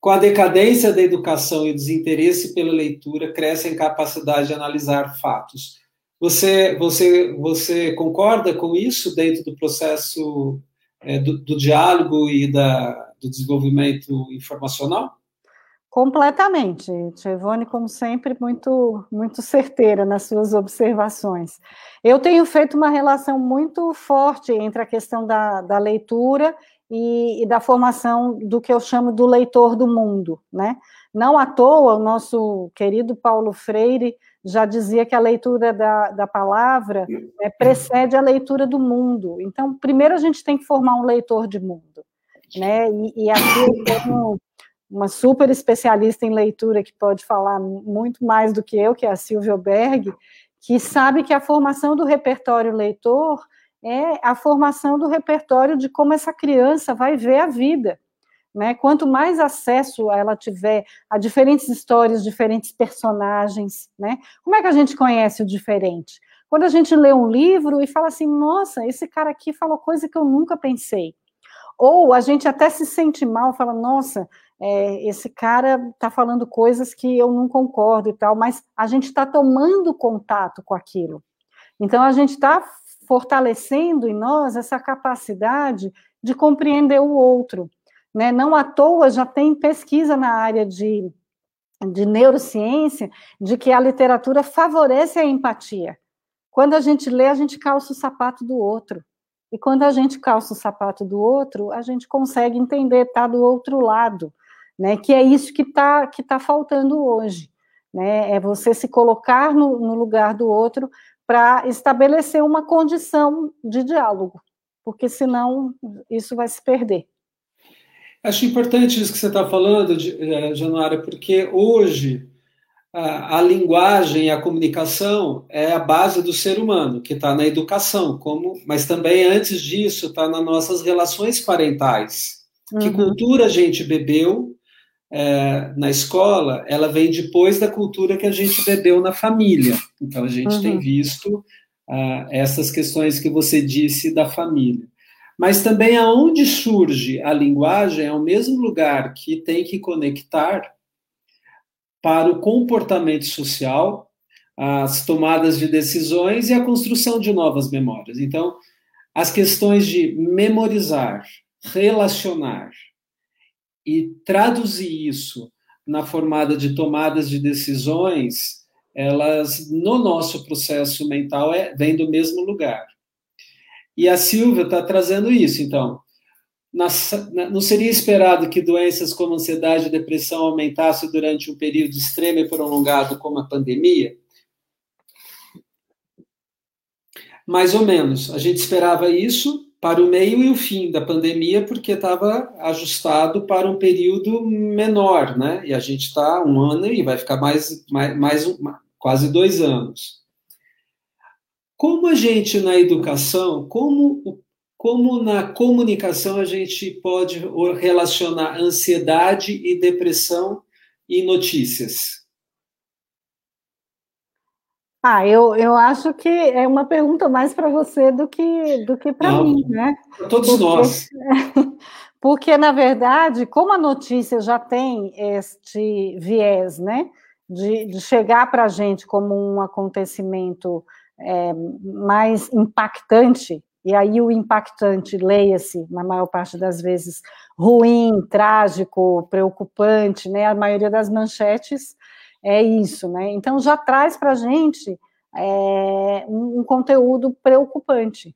Com a decadência da educação e o desinteresse pela leitura, cresce a incapacidade de analisar fatos. Você, você, você concorda com isso dentro do processo é, do, do, diálogo e da, do desenvolvimento informacional? Completamente. Tivone, como sempre, muito, muito certeira nas suas observações. Eu tenho feito uma relação muito forte entre a questão da, da leitura e, e, da formação do que eu chamo do leitor do mundo, né? Não à toa, o nosso querido Paulo Freire já dizia que a leitura da, da palavra né, precede a leitura do mundo. Então, primeiro a gente tem que formar um leitor de mundo. Né? E, e aqui eu tenho uma super especialista em leitura que pode falar muito mais do que eu, que é a Silvia Berg, que sabe que a formação do repertório leitor é a formação do repertório de como essa criança vai ver a vida. Né? Quanto mais acesso ela tiver a diferentes histórias, diferentes personagens, né? Como é que a gente conhece o diferente? Quando a gente lê um livro e fala assim, nossa, esse cara aqui falou coisa que eu nunca pensei. Ou a gente até se sente mal, fala, nossa, é, esse cara está falando coisas que eu não concordo e tal, mas a gente está tomando contato com aquilo. Então a gente está fortalecendo em nós essa capacidade de compreender o outro. Né? Não à toa já tem pesquisa na área de, de neurociência de que a literatura favorece a empatia. Quando a gente lê, a gente calça o sapato do outro. E quando a gente calça o sapato do outro, a gente consegue entender, tá do outro lado, né? Que é isso que está que tá faltando hoje, né? É você se colocar no, no lugar do outro para estabelecer uma condição de diálogo, porque senão isso vai se perder. Acho importante isso que você está falando, eh, Januária, porque hoje a, a, linguagem e a comunicação é a base do ser humano, que está na educação, como, mas também antes disso está nas nossas relações parentais. Uhum. Que cultura a gente bebeu é, na escola, ela vem depois da cultura que a gente bebeu na família. Então a gente uhum. tem visto uh, essas questões que você disse da família. Mas também aonde surge a linguagem é o mesmo lugar que tem que conectar para o comportamento social, as tomadas de decisões e a construção de novas memórias. Então, as questões de memorizar, relacionar e traduzir isso na formada de tomadas de decisões elas, no nosso processo mental, é, vêm do mesmo lugar. E a Silvia está trazendo isso, então. Na, não seria esperado que doenças como ansiedade e depressão aumentassem durante um período extremo e prolongado como a pandemia? Mais ou menos. A gente esperava isso para o meio e o fim da pandemia, porque estava ajustado para um período menor, né? E a gente está um ano e vai ficar mais, mais, mais um, quase dois anos. Como a gente na educação, como, como na comunicação a gente pode relacionar ansiedade e depressão e notícias? Ah, eu, eu acho que é uma pergunta mais para você do que, do que para mim, né? Todos porque, nós. Porque, na verdade, como a notícia já tem este viés, né? De, de chegar para a gente como um acontecimento é, mais impactante, e aí o impactante, leia-se, na maior parte das vezes, ruim, trágico, preocupante, né? A maioria das manchetes é isso, né? Então já traz para a gente é, um, um, conteúdo preocupante.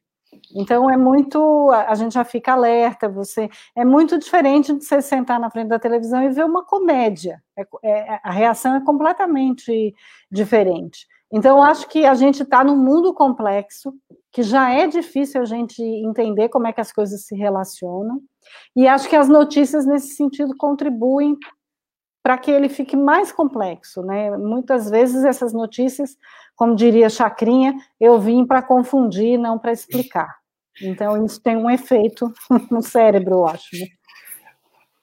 Então é muito, a gente já fica alerta, você é muito diferente de você sentar na frente da televisão e ver uma comédia. É, é, a reação é completamente diferente. Então acho que a gente está num mundo complexo que já é difícil a gente entender como é que as coisas se relacionam. E acho que as notícias nesse sentido contribuem para que ele fique mais complexo, né? Muitas vezes essas notícias, como diria Chacrinha, eu vim para confundir, não para explicar. Então isso tem um efeito no cérebro, eu acho. Né?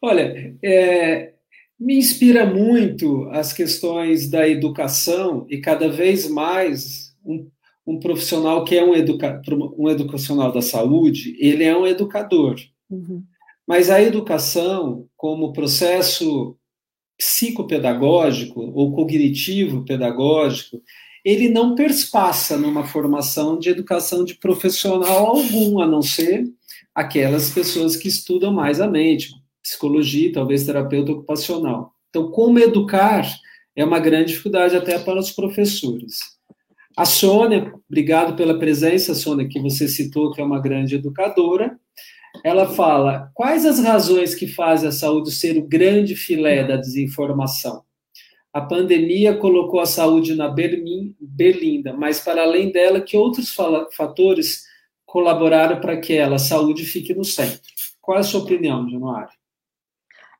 Olha, é, me inspira muito as questões da educação e cada vez mais um, um profissional que é um, educa, um educacional da saúde, ele é um educador. Uhum. Mas a educação, como processo psicopedagógico ou cognitivo pedagógico, ele não perspassa numa formação de educação de profissional algum, a não ser aquelas pessoas que estudam mais a mente, psicologia, talvez terapeuta ocupacional. Então, como educar é uma grande dificuldade até para os professores. A Sônia, obrigado pela presença, Sônia, que você citou, que é uma grande educadora ela fala: quais as razões que fazem a saúde ser o grande filé da desinformação? A pandemia colocou a saúde na berlinda, mas para além dela, que outros fatores colaboraram para que ela, a saúde, fique no centro? Qual é a sua opinião, Januário?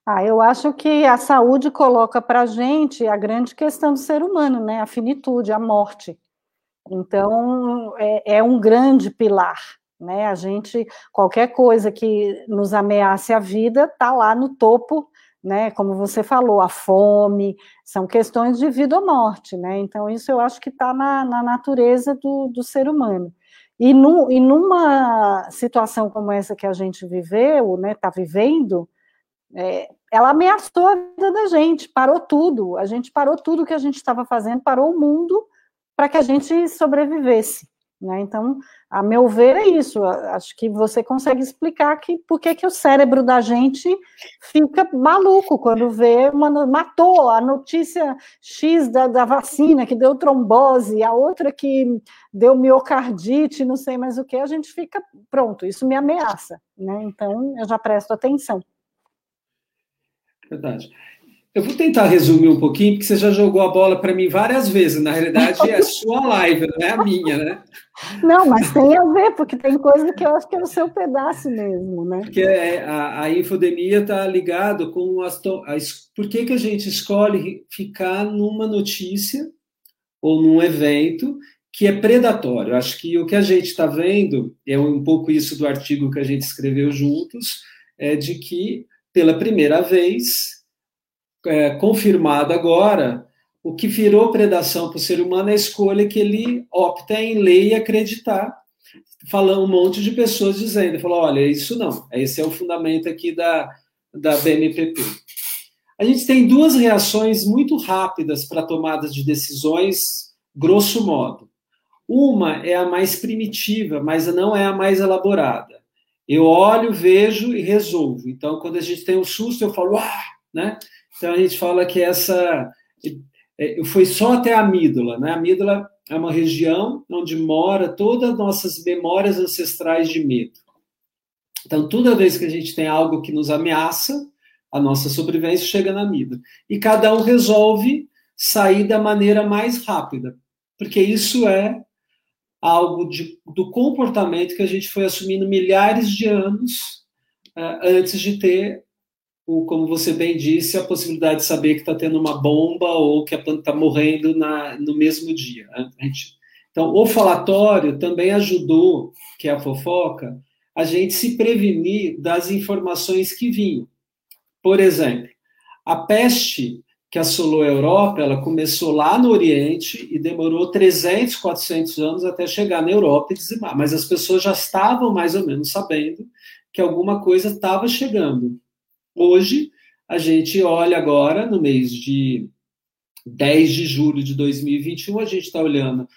Ah, eu acho que a saúde coloca para a gente a grande questão do ser humano, né? A finitude, a morte. Então, é, é um grande pilar né? A gente, qualquer coisa que nos ameace a vida, está lá no topo, né? Como você falou, a fome, são questões de vida ou morte, né? Então, isso eu acho que está na, na, natureza do, do ser humano. E, no, e numa situação como essa que a gente viveu, né, está vivendo, é, ela ameaçou a vida da gente, parou tudo, a gente parou tudo que a gente estava fazendo, parou o mundo para que a gente sobrevivesse. Né? Então, a meu ver, é isso. Acho que você consegue explicar que por que, que o cérebro da gente fica maluco quando vê uma matou a notícia X da, da vacina que deu trombose, a outra que deu miocardite, não sei mais o que, a gente fica pronto, isso me ameaça, né? Então eu já presto atenção. Verdade. Eu vou tentar resumir um pouquinho, porque você já jogou a bola para mim várias vezes. Na realidade, é a sua live, não é a minha, né? Não, mas tem a ver, porque tem coisa que eu acho que é o seu pedaço mesmo, né? Porque é, a, a infodemia está ligado com as. as por que, que a gente escolhe ficar numa notícia ou num evento que é predatório? Acho que o que a gente está vendo, é um pouco isso do artigo que a gente escreveu juntos, é de que, pela primeira vez, é, confirmado agora, o que virou predação para o ser humano é a escolha que ele opta em ler e acreditar. Falando um monte de pessoas dizendo, falou, olha, isso não, esse é o fundamento aqui da, da BNPP. A gente tem duas reações muito rápidas para tomadas de decisões, grosso modo. Uma é a mais primitiva, mas não é a mais elaborada. Eu olho, vejo e resolvo. Então, quando a gente tem um susto, eu falo, ah, né? Então a gente fala que essa é, foi só até a amígdala, né? A amígdala é uma região onde mora todas as nossas memórias ancestrais de medo. Então, toda vez que a gente tem algo que nos ameaça, a nossa sobrevivência chega na amígdala. E cada um resolve sair da maneira mais rápida, porque isso é algo de, do comportamento que a gente foi assumindo milhares de anos uh, antes de ter o, como você bem disse, a possibilidade de saber que está tendo uma bomba ou que a planta está morrendo na, no mesmo dia. Né? Gente, então, o falatório também ajudou, que é a fofoca, a gente se prevenir das informações que vinham. Por exemplo, a peste que assolou a Europa, ela começou lá no Oriente e demorou 300, 400 anos até chegar na Europa e dizimar. Mas as pessoas já estavam mais ou menos sabendo que alguma coisa estava chegando. Hoje, a gente olha agora, no mês de 10 de julho de 2021, a gente está olhando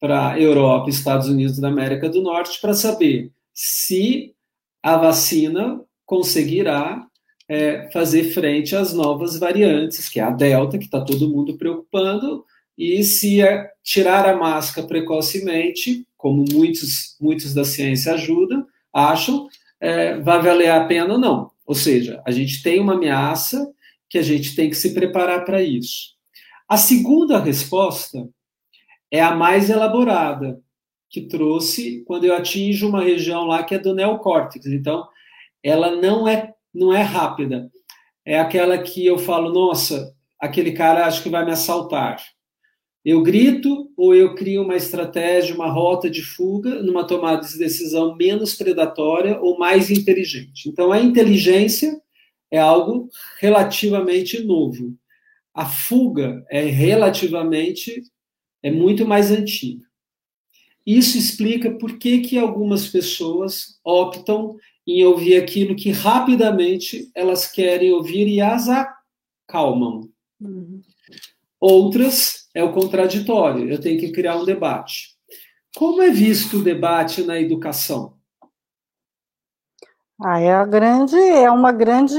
para Europa, Estados Unidos da América do Norte, para saber se a vacina conseguirá é, fazer frente às novas variantes, que é a Delta, que está todo mundo preocupando, e se é tirar a máscara precocemente, como muitos, muitos da ciência ajudam, acham, é, vai valer a pena ou não. Ou seja, a gente tem uma ameaça que a gente tem que se preparar para isso. A segunda resposta é a mais elaborada, que trouxe quando eu atinjo uma região lá que é do neocórtex. Então, ela não é não é rápida. É aquela que eu falo, nossa, aquele cara acho que vai me assaltar. Eu grito ou eu crio uma estratégia, uma rota de fuga, numa tomada de decisão menos predatória ou mais inteligente. Então, a inteligência é algo relativamente novo. A fuga é relativamente, é muito mais antiga. Isso explica por que, que algumas pessoas optam em ouvir aquilo que rapidamente elas querem ouvir e as acalmam. Uhum. Outras é o contraditório, eu tenho que criar um debate. Como é visto o debate na educação? Ah, é grande, é uma grande,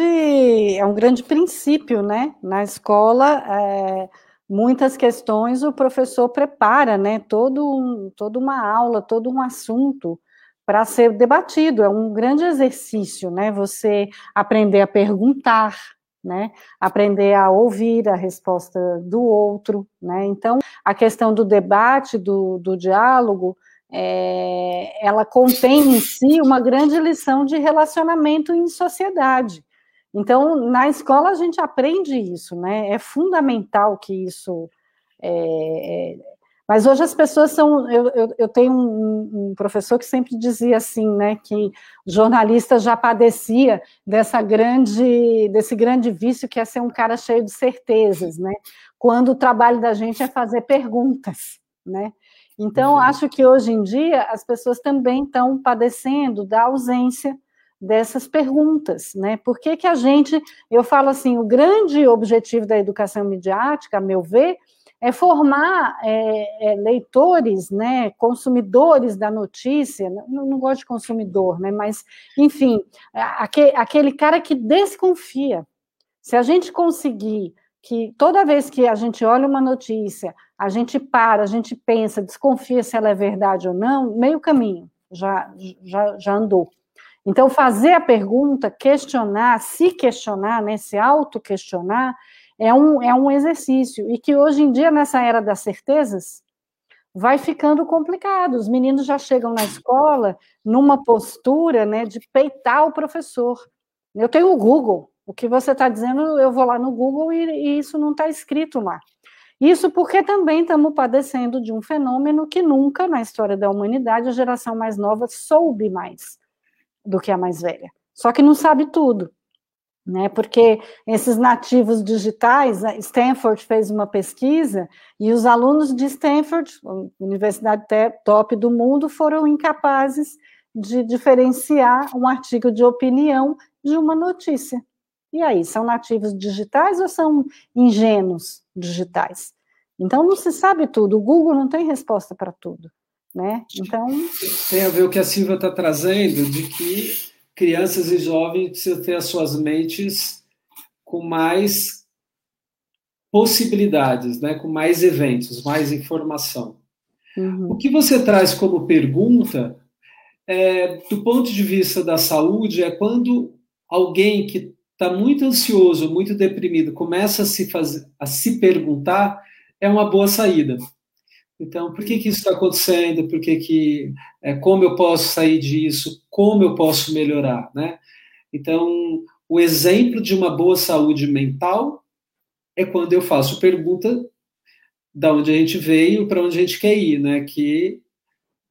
é um grande princípio, né? Na escola, é, muitas questões o professor prepara, né? Todo um, toda uma aula, todo um assunto para ser debatido. É um grande exercício, né? Você aprender a perguntar, né? Aprender a ouvir a resposta do outro, né? Então, a questão do debate, do, do diálogo, é, ela contém em si uma grande lição de relacionamento em sociedade. Então, na escola a gente aprende isso, né? É fundamental que isso é, é mas hoje as pessoas são. Eu, eu, eu tenho um, um, professor que sempre dizia assim, né, que o jornalista já padecia dessa grande, desse grande vício que é ser um cara cheio de certezas, né? Quando o trabalho da gente é fazer perguntas, né? Então, uhum. acho que hoje em dia as pessoas também estão padecendo da ausência dessas perguntas, né? Por que, que a gente, eu falo assim, o grande objetivo da educação midiática, a meu ver, é formar é, é, leitores, né, consumidores da notícia, não, não, gosto de consumidor, né, mas, enfim, aquele, aquele cara que desconfia. Se a gente conseguir que toda vez que a gente olha uma notícia, a gente para, a gente pensa, desconfia se ela é verdade ou não, meio caminho já, já, já andou. Então, fazer a pergunta, questionar, se questionar, né, se auto-questionar, é um, é um exercício. E que hoje em dia, nessa era das certezas, vai ficando complicado. Os meninos já chegam na escola numa postura né, de peitar o professor. Eu tenho o Google. O que você está dizendo, eu vou lá no Google e, e isso não está escrito lá. Isso porque também estamos padecendo de um fenômeno que nunca na história da humanidade a geração mais nova soube mais do que a mais velha. Só que não sabe tudo né? Porque esses nativos digitais, Stanford fez uma pesquisa e os alunos de Stanford, universidade top do mundo, foram incapazes de diferenciar um artigo de opinião de uma notícia. E aí, são nativos digitais ou são ingênuos digitais? Então não se sabe tudo. O Google não tem resposta para tudo, né? Então tem a ver o que a Silvia está trazendo de que crianças e jovens precisam ter as suas mentes com mais possibilidades, né, com mais eventos, mais informação. Uhum. O que você traz como pergunta, é, do ponto de vista da saúde, é quando alguém que está muito ansioso, muito deprimido, começa a se, fazer, a se perguntar, é uma boa saída. Então, por que, que isso está acontecendo? Por que, que é, como eu posso sair disso? Como eu posso melhorar? Né? Então, o exemplo de uma boa saúde mental é quando eu faço pergunta da onde a gente veio para onde a gente quer ir, né? Que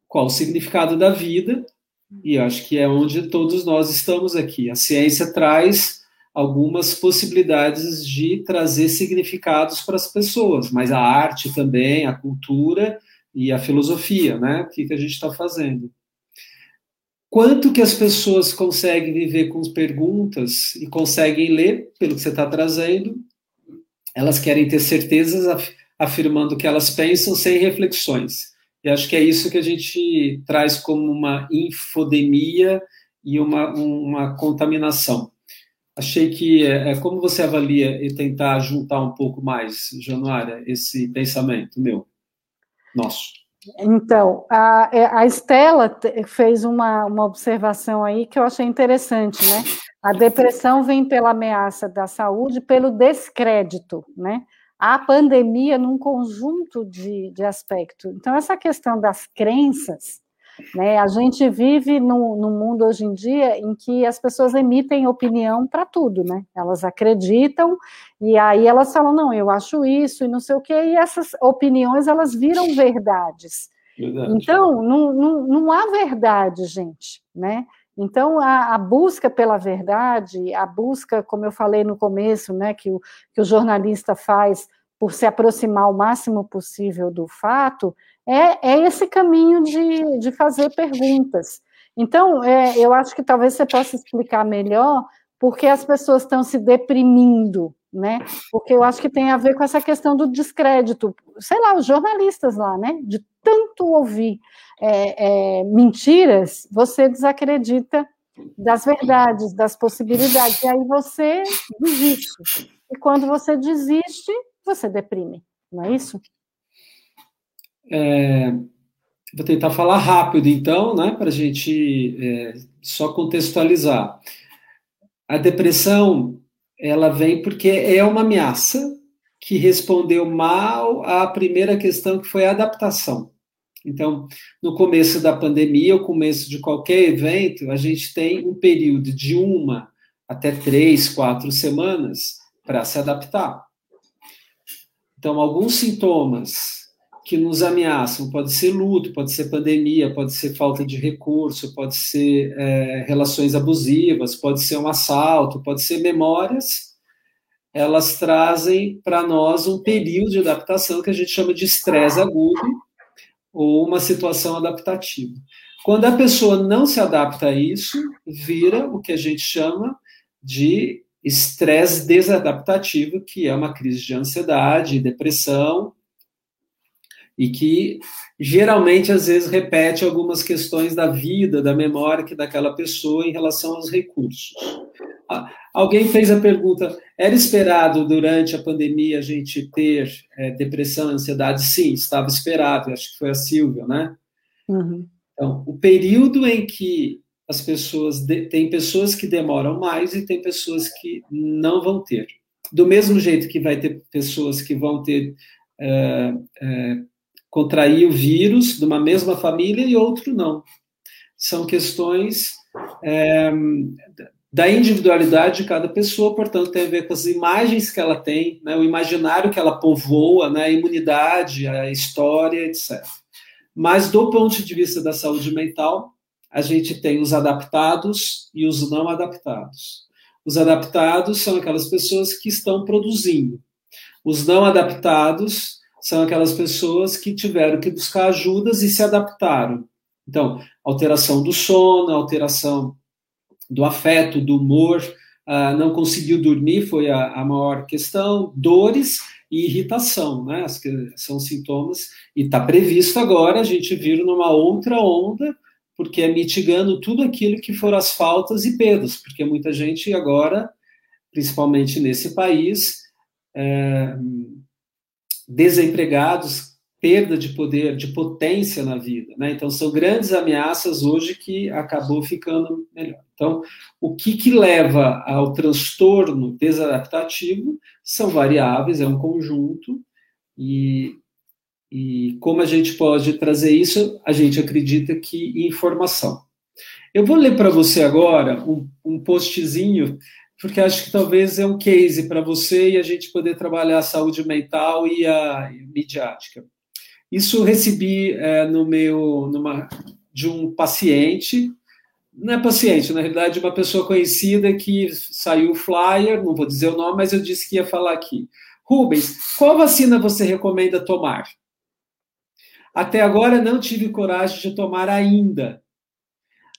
qual o significado da vida? E acho que é onde todos nós estamos aqui. A ciência traz algumas possibilidades de trazer significados para as pessoas, mas a arte também, a cultura e a filosofia, né? O que, que a gente está fazendo? Quanto que as pessoas conseguem viver com perguntas e conseguem ler, pelo que você está trazendo, elas querem ter certezas afirmando que elas pensam sem reflexões. E acho que é isso que a gente traz como uma infodemia e uma, uma contaminação achei que é, é, como você avalia e tentar juntar um pouco mais, Januária, esse pensamento meu, nosso. Então, a, é, a Estela fez uma, uma observação aí que eu achei interessante, né? A depressão vem pela ameaça da saúde, pelo descrédito, né? A pandemia num conjunto de, de aspectos. Então, essa questão das crenças, né? A gente vive num, num mundo hoje em dia em que as pessoas emitem opinião para tudo, né? Elas acreditam e aí elas falam, não, eu acho isso e não sei o quê, e essas opiniões elas viram verdades. Verdade. Então, não, não, não há verdade, gente, né? Então, a, a, busca pela verdade, a busca, como eu falei no começo, né, que o, que o jornalista faz por se aproximar o máximo possível do fato, é, é esse caminho de, de fazer perguntas. Então, é, eu acho que talvez você possa explicar melhor porque as pessoas estão se deprimindo, né? Porque eu acho que tem a ver com essa questão do descrédito. Sei lá, os jornalistas lá, né? De tanto ouvir é, é, mentiras, você desacredita das verdades, das possibilidades, e aí você desiste. E quando você desiste, você deprime, não é isso? É, vou tentar falar rápido, então, né, para a gente é, só contextualizar. A depressão, ela vem porque é uma ameaça que respondeu mal à primeira questão, que foi a adaptação. Então, no começo da pandemia, ou começo de qualquer evento, a gente tem um período de uma até três, quatro semanas para se adaptar. Então, alguns sintomas que nos ameaçam. Pode ser luto, pode ser pandemia, pode ser falta de recurso, pode ser é, relações abusivas, pode ser um assalto, pode ser memórias. Elas trazem para nós um período de adaptação que a gente chama de estresse agudo ou uma situação adaptativa. Quando a pessoa não se adapta a isso, vira o que a gente chama de estresse desadaptativo, que é uma crise de ansiedade, depressão, e que geralmente às vezes repete algumas questões da vida, da memória que daquela pessoa em relação aos recursos. Alguém fez a pergunta: era esperado durante a pandemia a gente ter é, depressão, ansiedade? Sim, estava esperado. Acho que foi a Silvia, né? Uhum. Então, o período em que as pessoas de, tem pessoas que demoram mais e tem pessoas que não vão ter. Do mesmo jeito que vai ter pessoas que vão ter é, é, contrair o vírus de uma mesma família e outro não. São questões é, da individualidade de cada pessoa, portanto, tem a ver com as imagens que ela tem, né, o imaginário que ela povoa, né, a imunidade, a história, etc. Mas, do ponto de vista da saúde mental, a gente tem os adaptados e os não adaptados. Os adaptados são aquelas pessoas que estão produzindo. Os não adaptados são aquelas pessoas que tiveram que buscar ajudas e se adaptaram. Então, alteração do sono, alteração do afeto, do humor, uh, não conseguiu dormir foi a, a, maior questão, dores e irritação, né? As que são sintomas, e está previsto agora a gente vir numa outra onda, porque é mitigando tudo aquilo que foram as faltas e perdas, porque muita gente agora, principalmente nesse país, é, desempregados, perda de poder, de potência na vida. Né? Então, são grandes ameaças hoje que acabou ficando melhor. Então, o que, que leva ao transtorno desadaptativo são variáveis, é um conjunto, e, e como a gente pode trazer isso? A gente acredita que informação. Eu vou ler para você agora um, um postzinho, porque acho que talvez é um case para você e a gente poder trabalhar a saúde mental e a midiática. Isso recebi é, no meu, numa, de um paciente, não é paciente, na realidade, uma pessoa conhecida que saiu flyer, não vou dizer o nome, mas eu disse que ia falar aqui. Rubens, qual vacina você recomenda tomar? Até agora não tive coragem de tomar ainda.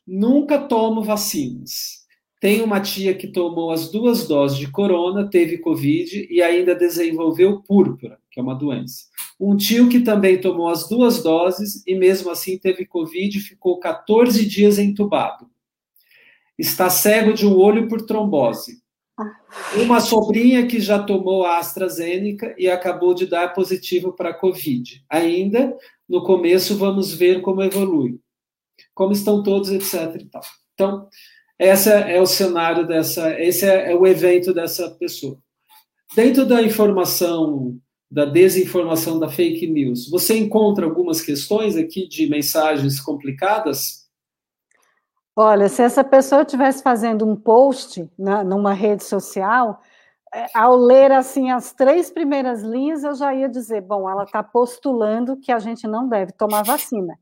Nunca tomo vacinas. Tenho uma tia que tomou as duas doses de corona, teve Covid e ainda desenvolveu púrpura, que é uma doença. Um tio que também tomou as duas doses e mesmo assim teve Covid e ficou 14 dias entubado. Está cego de um olho por trombose. Uma sobrinha que já tomou a AstraZeneca e acabou de dar positivo para Covid. Ainda, no começo, vamos ver como evolui. Como estão todos, etc. Então, esse é o cenário dessa, esse é, é o evento dessa pessoa. Dentro da informação, da desinformação, da fake news, você encontra algumas questões aqui de mensagens complicadas? Olha, se essa pessoa estivesse fazendo um post na, numa rede social, é, ao ler assim as três primeiras linhas, eu já ia dizer, bom, ela está postulando que a gente não deve tomar vacina.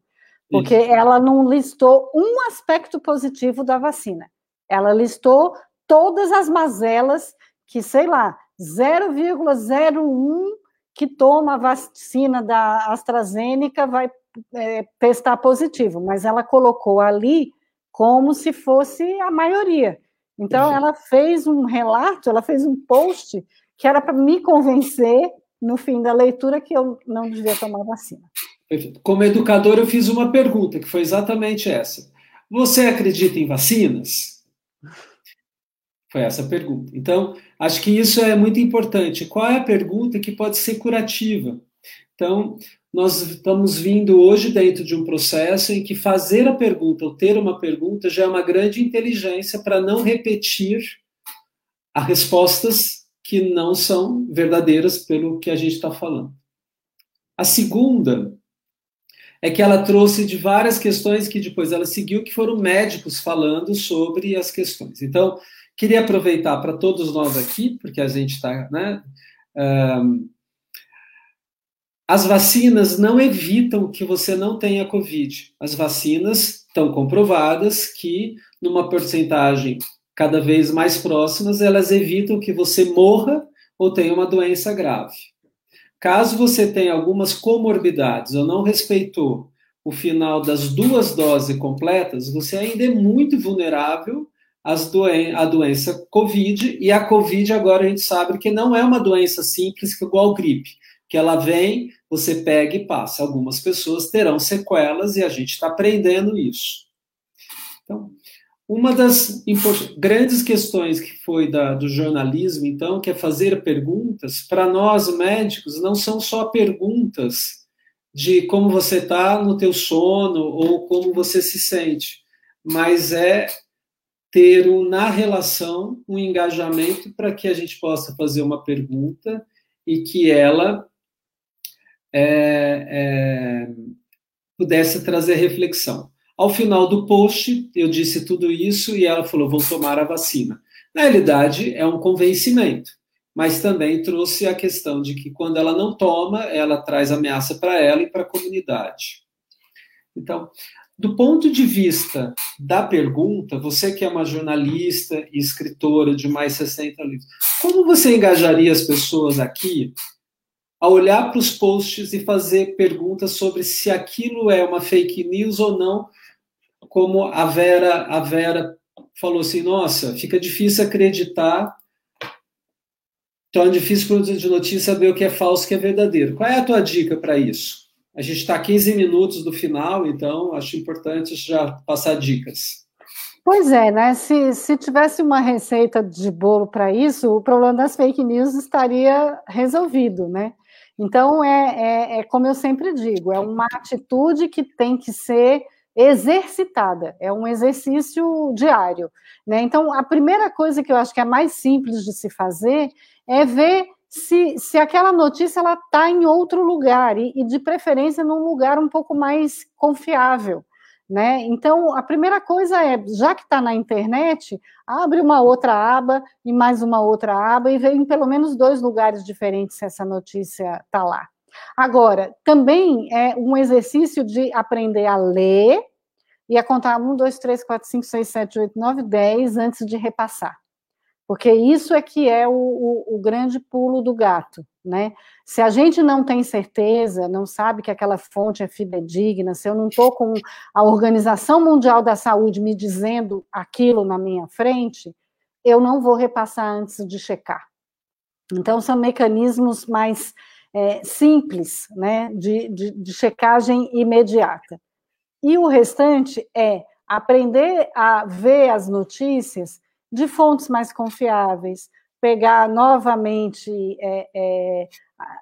Porque Isso. ela não listou um aspecto positivo da vacina. Ela listou todas as mazelas que, sei lá, 0,01 que toma a vacina da AstraZeneca vai é, testar positivo, mas ela colocou ali como se fosse a maioria. Então, ela fez um relato, ela fez um post que era para me convencer, no fim da leitura, que eu não devia tomar vacina. Como educador, eu fiz uma pergunta, que foi exatamente essa. Você acredita em vacinas? Foi essa a pergunta. Então, acho que isso é muito importante. Qual é a pergunta que pode ser curativa? Então, nós estamos vindo hoje dentro de um processo em que fazer a pergunta ou ter uma pergunta já é uma grande inteligência para não repetir as respostas que não são verdadeiras pelo que a gente está falando. A segunda é que ela trouxe de várias questões que depois ela seguiu, que foram médicos falando sobre as questões. Então, queria aproveitar para todos nós aqui, porque a gente está, né? Um, as vacinas não evitam que você não tenha Covid. As vacinas estão comprovadas que, numa porcentagem cada vez mais próximas, elas evitam que você morra ou tenha uma doença grave. Caso você tenha algumas comorbidades ou não respeitou o final das duas doses completas, você ainda é muito vulnerável às doen à doença COVID, e a COVID agora a gente sabe que não é uma doença simples igual gripe, que ela vem, você pega e passa. Algumas pessoas terão sequelas e a gente está aprendendo isso. Então, uma das grandes questões que foi da, do jornalismo, então, que é fazer perguntas, para nós médicos, não são só perguntas de como você está no teu sono ou como você se sente, mas é ter um, na relação um engajamento para que a gente possa fazer uma pergunta e que ela é, é, pudesse trazer reflexão. Ao final do post, eu disse tudo isso e ela falou: vou tomar a vacina. Na realidade, é um convencimento, mas também trouxe a questão de que quando ela não toma, ela traz ameaça para ela e para a comunidade. Então, do ponto de vista da pergunta, você que é uma jornalista e escritora de mais 60 livros, como você engajaria as pessoas aqui a olhar para os posts e fazer perguntas sobre se aquilo é uma fake news ou não, como a Vera, a Vera falou assim, nossa, fica difícil acreditar, então é difícil o de notícia saber o que é falso e o que é verdadeiro. Qual é a tua dica para isso? A gente está 15 minutos do final, então acho importante já passar dicas. Pois é, né? Se, se tivesse uma receita de bolo para isso, o problema das fake news estaria resolvido, né? Então, é, é, é, como eu sempre digo, é uma atitude que tem que ser exercitada, é um exercício diário. Né? Então, a primeira coisa que eu acho que é mais simples de se fazer é ver se, se aquela notícia ela está em outro lugar, e, e, de preferência num lugar um pouco mais confiável. Né? Então, a primeira coisa é, já que está na internet, abre uma outra aba e mais uma outra aba e vê em pelo menos dois lugares diferentes se essa notícia está lá. Agora, também é um exercício de aprender a ler e a contar um, dois, três, quatro, cinco, seis, sete, oito, nove, dez antes de repassar. Porque isso é que é o, o, o, grande pulo do gato, né? Se a gente não tem certeza, não sabe que aquela fonte é fidedigna, se eu não estou com a Organização Mundial da Saúde me dizendo aquilo na minha frente, eu não vou repassar antes de checar. Então, são mecanismos mais é, simples, né, de, de, de checagem imediata. E o restante é aprender a ver as notícias de fontes mais confiáveis, pegar novamente, é, é,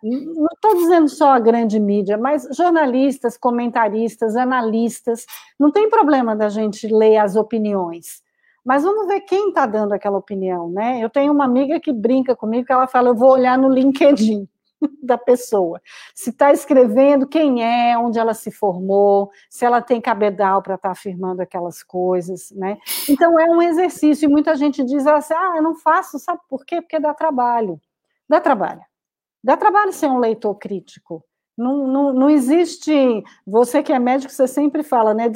não estou dizendo só a grande mídia, mas jornalistas, comentaristas, analistas, não tem problema da gente ler as opiniões, mas vamos ver quem está dando aquela opinião, né? Eu tenho uma amiga que brinca comigo, que ela fala, eu vou olhar no LinkedIn. da pessoa. Se está escrevendo quem é, onde ela se formou, se ela tem cabedal para estar tá afirmando aquelas coisas, né? Então é um exercício, e muita gente diz assim, ah, eu não faço, sabe por quê? Porque dá trabalho. Dá trabalho. Dá trabalho ser um leitor crítico. Não, não, não existe. Você que é médico, você sempre fala, né?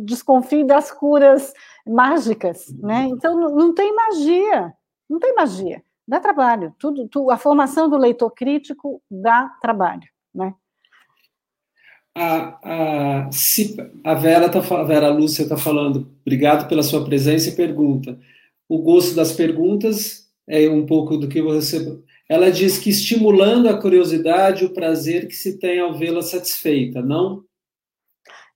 Desconfie das curas mágicas, né? Então não, não tem magia. Não tem magia dá trabalho. Tudo, tu, a formação do leitor crítico dá trabalho, né? A, a, se, a Vera, tá, a Vera Lúcia está falando, obrigado pela sua presença e pergunta. O gosto das perguntas é um pouco do que você. Ela diz que estimulando a curiosidade, o prazer que se tem ao vê-la satisfeita, não?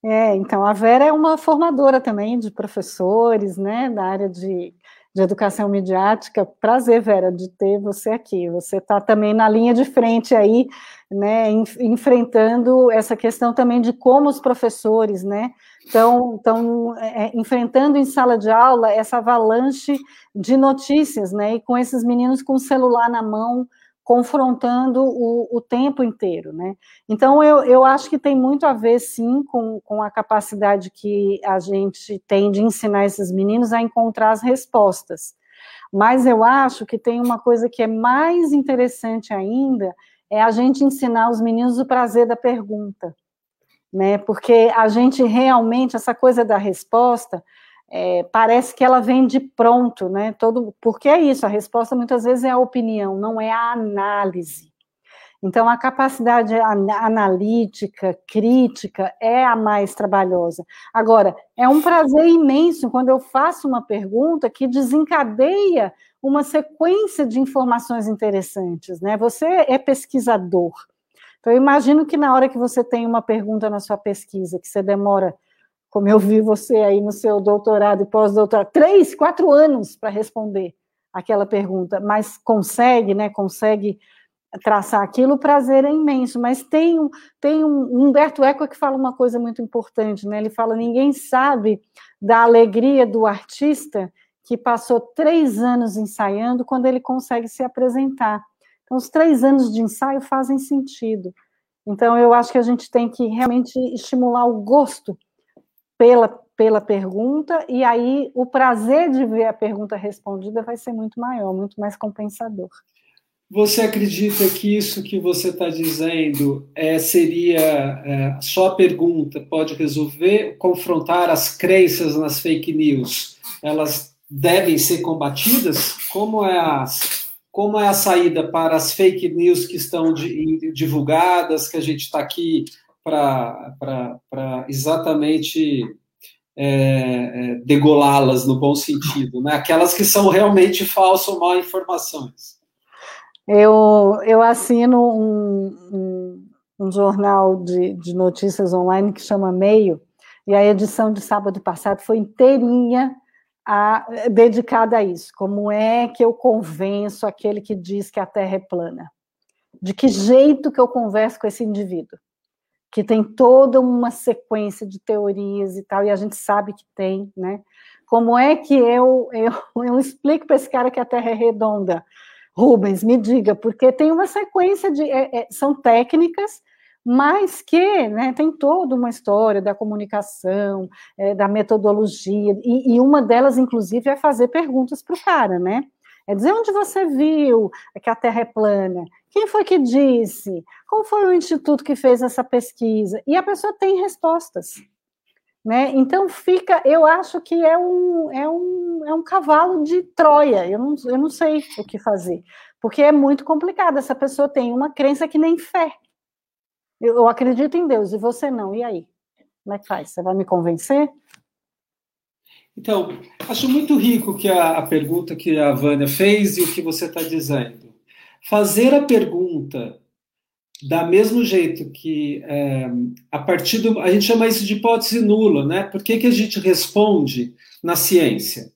É, então a Vera é uma formadora também de professores, né, da área de de educação midiática. Prazer, Vera, de ter você aqui. Você está também na linha de frente aí, né, enfrentando essa questão também de como os professores, né, estão é, é, enfrentando em sala de aula essa avalanche de notícias, né, e com esses meninos com o celular na mão, confrontando o, o, tempo inteiro, né? Então, eu, eu acho que tem muito a ver, sim, com, com a capacidade que a gente tem de ensinar esses meninos a encontrar as respostas. Mas eu acho que tem uma coisa que é mais interessante ainda, é a gente ensinar os meninos o prazer da pergunta, né? Porque a gente realmente, essa coisa da resposta, é, parece que ela vem de pronto, né? Todo, porque é isso, a resposta muitas vezes é a opinião, não é a análise. Então, a capacidade analítica, crítica, é a mais trabalhosa. Agora, é um prazer imenso quando eu faço uma pergunta que desencadeia uma sequência de informações interessantes, né? Você é pesquisador. Então, eu imagino que na hora que você tem uma pergunta na sua pesquisa, que você demora como eu vi você aí no seu doutorado e pós-doutorado, três, quatro anos para responder aquela pergunta, mas consegue, né? Consegue traçar aquilo, o prazer é imenso. Mas tem, tem um Humberto Eco que fala uma coisa muito importante, né? Ele fala: ninguém sabe da alegria do artista que passou três anos ensaiando quando ele consegue se apresentar. Então, os três anos de ensaio fazem sentido. Então, eu acho que a gente tem que realmente estimular o gosto pela, pela pergunta, e aí o prazer de ver a pergunta respondida vai ser muito maior, muito mais compensador. Você acredita que isso que você está dizendo é, seria é, só a pergunta pode resolver, confrontar as crenças nas fake news? Elas devem ser combatidas? Como é a, como é a saída para as fake news que estão divulgadas, que a gente está aqui para exatamente é, é, degolá-las no bom sentido, né? aquelas que são realmente falsas ou mal informações. Eu, eu assino um, um, um jornal de, de notícias online que chama Meio, e a edição de sábado passado foi inteirinha a, dedicada a isso. Como é que eu convenço aquele que diz que a Terra é plana? De que jeito que eu converso com esse indivíduo? Que tem toda uma sequência de teorias e tal, e a gente sabe que tem, né? Como é que eu, eu, eu explico para esse cara que a Terra é redonda? Rubens, me diga, porque tem uma sequência de. É, é, são técnicas mas que né, tem toda uma história da comunicação, é, da metodologia, e, e, uma delas, inclusive, é fazer perguntas para o cara, né? É dizer onde você viu que a Terra é plana, quem foi que disse, qual foi o instituto que fez essa pesquisa, e a pessoa tem respostas. Né? Então fica, eu acho que é um, é um, é um cavalo de Troia, eu não, eu não sei o que fazer, porque é muito complicado, essa pessoa tem uma crença que nem fé, eu acredito em Deus e você não. E aí? Como é que faz? Você vai me convencer? Então, acho muito rico que a, a pergunta que a Vânia fez e o que você está dizendo. Fazer a pergunta da mesmo jeito que é, a partir do a gente chama isso de hipótese nula, né? Por que, que a gente responde na ciência?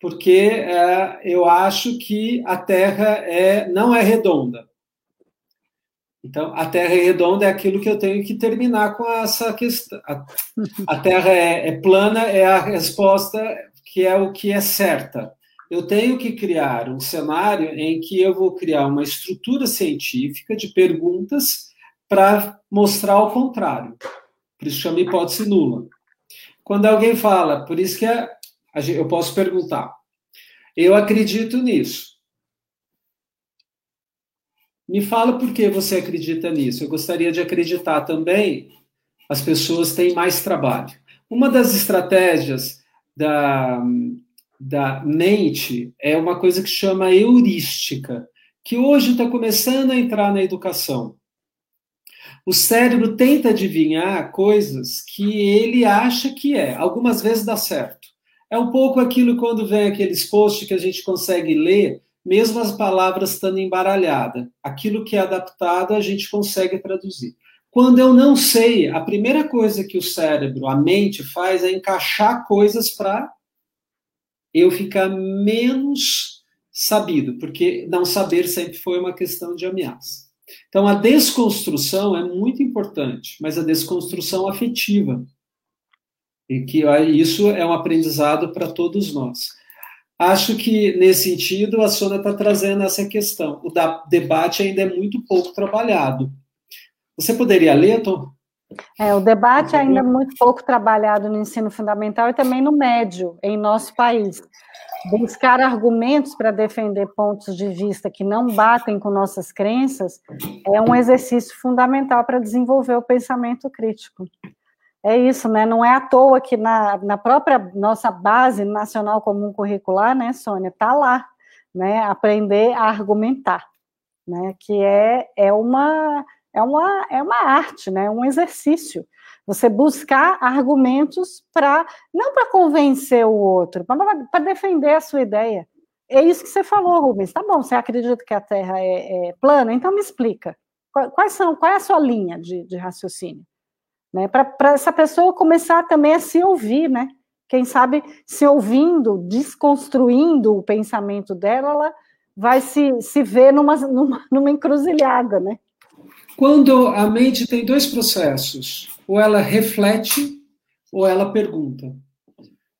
Porque é, eu acho que a Terra é não é redonda. Então, a Terra é redonda é aquilo que eu tenho que terminar com essa questão. A, a Terra é, é, plana é a resposta que é o que é certa. Eu tenho que criar um cenário em que eu vou criar uma estrutura científica de perguntas para mostrar o contrário. Por isso chama hipótese nula. Quando alguém fala, por isso que é, eu posso perguntar, eu acredito nisso. Me fala por que você acredita nisso. Eu gostaria de acreditar também. As pessoas têm mais trabalho. Uma das estratégias da, da mente é uma coisa que chama heurística, que hoje está começando a entrar na educação. O cérebro tenta adivinhar coisas que ele acha que é. Algumas vezes dá certo. É um pouco aquilo quando vem aqueles posts que a gente consegue ler mesmo as palavras estando embaralhadas. Aquilo que é adaptado, a gente consegue traduzir. Quando eu não sei, a primeira coisa que o cérebro, a mente faz é encaixar coisas para eu ficar menos sabido, porque não saber sempre foi uma questão de ameaça. Então, a desconstrução é muito importante, mas a desconstrução afetiva. E que isso é um aprendizado para todos nós. Acho que, nesse sentido, a Sônia está trazendo essa questão. O debate ainda é muito pouco trabalhado. Você poderia ler, Tom? É, o debate ainda é muito pouco trabalhado no ensino fundamental e também no médio, em nosso país. Buscar argumentos para defender pontos de vista que não batem com nossas crenças é um exercício fundamental para desenvolver o pensamento crítico. É isso, né? Não é à toa que na, na própria nossa base nacional comum curricular, né, Sônia, está lá, né? Aprender a argumentar, né? Que é, é uma é uma é uma arte, né? Um exercício. Você buscar argumentos para não para convencer o outro, para defender a sua ideia. É isso que você falou, Rubens. Tá bom, você acredita que a Terra é, é plana? Então me explica. Quais são, qual é a sua linha de, de raciocínio? né? Para essa pessoa começar também a se ouvir, né? Quem sabe se ouvindo, desconstruindo o pensamento dela, ela vai se, se ver numa, numa, numa encruzilhada, né? Quando a mente tem dois processos, ou ela reflete ou ela pergunta.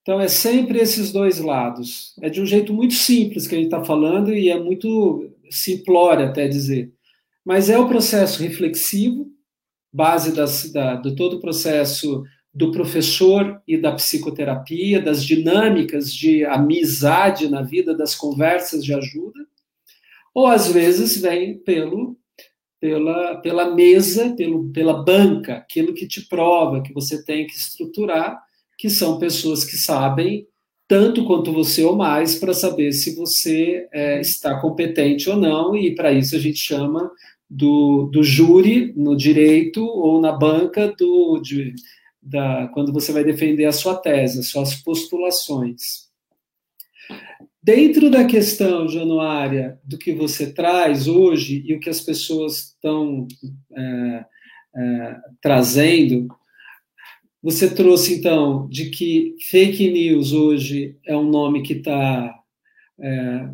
Então é sempre esses dois lados. É de um jeito muito simples que a gente está falando e é muito simplório até dizer. Mas é o processo reflexivo base das, da, do todo o processo do professor e da psicoterapia, das dinâmicas de amizade na vida, das conversas de ajuda, ou às vezes vem pelo pela, pela mesa, pelo, pela banca, aquilo que te prova que você tem que estruturar, que são pessoas que sabem tanto quanto você ou mais para saber se você é, está competente ou não, e para isso a gente chama do, do júri no direito ou na banca do, de, da, quando você vai defender a sua tese, as suas postulações. Dentro da questão, Januária, do que você traz hoje e o que as pessoas estão é, é, trazendo, Você trouxe, então, de que fake news hoje é um nome que está é,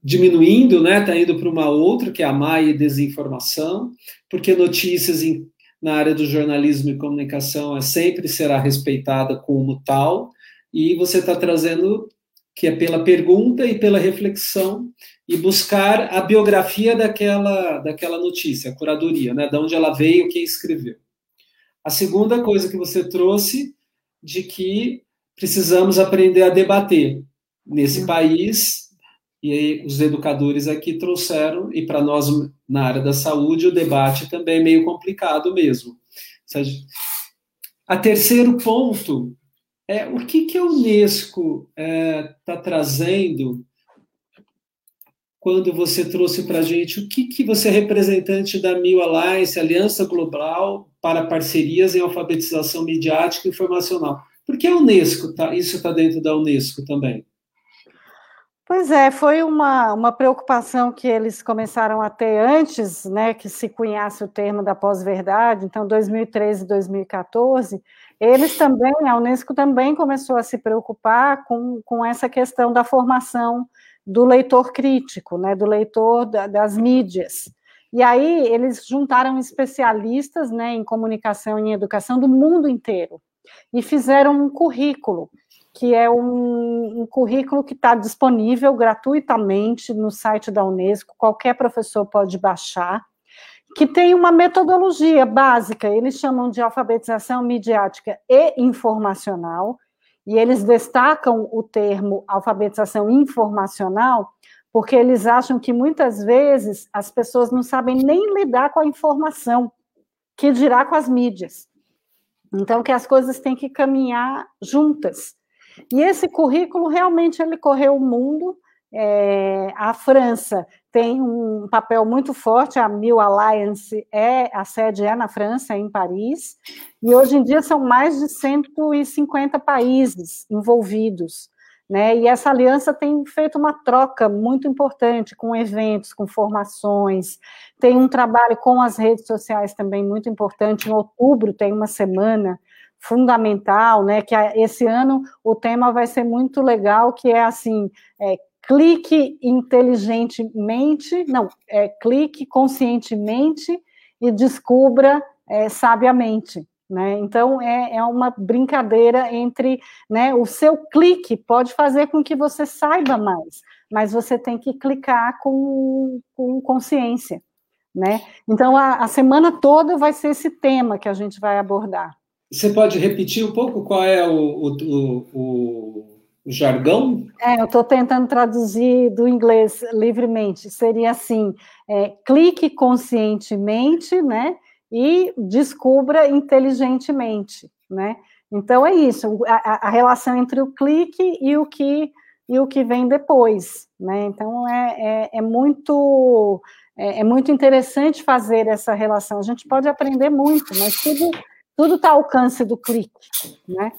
diminuindo, né? Está indo para uma outra, que é a má e desinformação, porque notícias em, na área do jornalismo e comunicação é, sempre será respeitada como tal, e você está trazendo que é pela pergunta e pela reflexão e buscar a biografia daquela, daquela notícia, a curadoria, né? De onde ela veio, quem escreveu. A segunda coisa que você trouxe de que precisamos aprender a debater nesse país e aí os educadores aqui trouxeram e para nós na área da saúde o debate também é meio complicado mesmo. A terceiro ponto é o que, que a Unesco está é, tá trazendo quando você trouxe para a gente o que, que você é representante da Mil Alliance, Aliança Global para Parcerias em Alfabetização Midiática e Informacional. Por que a Unesco? Tá, isso está dentro da Unesco também. Pois é, foi uma, uma preocupação que eles começaram a ter antes, né, que se cunhasse o termo da pós-verdade, então 2013 e 2014, eles também, a Unesco também começou a se preocupar com, com essa questão da formação do leitor crítico, né, do leitor da, das mídias. E aí eles juntaram especialistas né, em comunicação e em educação do mundo inteiro e fizeram um currículo, que é um, um currículo que está disponível gratuitamente no site da Unesco, qualquer professor pode baixar, que tem uma metodologia básica, eles chamam de alfabetização midiática e informacional, e eles destacam o termo alfabetização informacional, porque eles acham que muitas vezes as pessoas não sabem nem lidar com a informação, que dirá com as mídias. Então, que as coisas têm que caminhar juntas. E esse currículo realmente ele correu o mundo, é, a França tem um papel muito forte, a Mil Alliance é a sede é na França, em Paris, e hoje em dia são mais de 150 países envolvidos, né? E essa aliança tem feito uma troca muito importante com eventos, com formações, tem um trabalho com as redes sociais também muito importante. Em outubro tem uma semana fundamental, né? Que esse ano o tema vai ser muito legal, que é assim, é, clique inteligentemente, não, é, clique conscientemente e descubra é, sabiamente. Né? Então, é, é uma brincadeira entre né, o seu clique pode fazer com que você saiba mais, mas você tem que clicar com, com consciência. Né? Então, a, a semana toda vai ser esse tema que a gente vai abordar. Você pode repetir um pouco qual é o, o, o jargão? É, eu estou tentando traduzir do inglês livremente. Seria assim: é, clique conscientemente, né? E descubra inteligentemente, né? Então é isso, a, a, relação entre o clique e o que e o que vem depois, né? Então é, é, é muito é, é, muito interessante fazer essa relação. A gente pode aprender muito, mas tudo tudo está ao alcance do clique, né?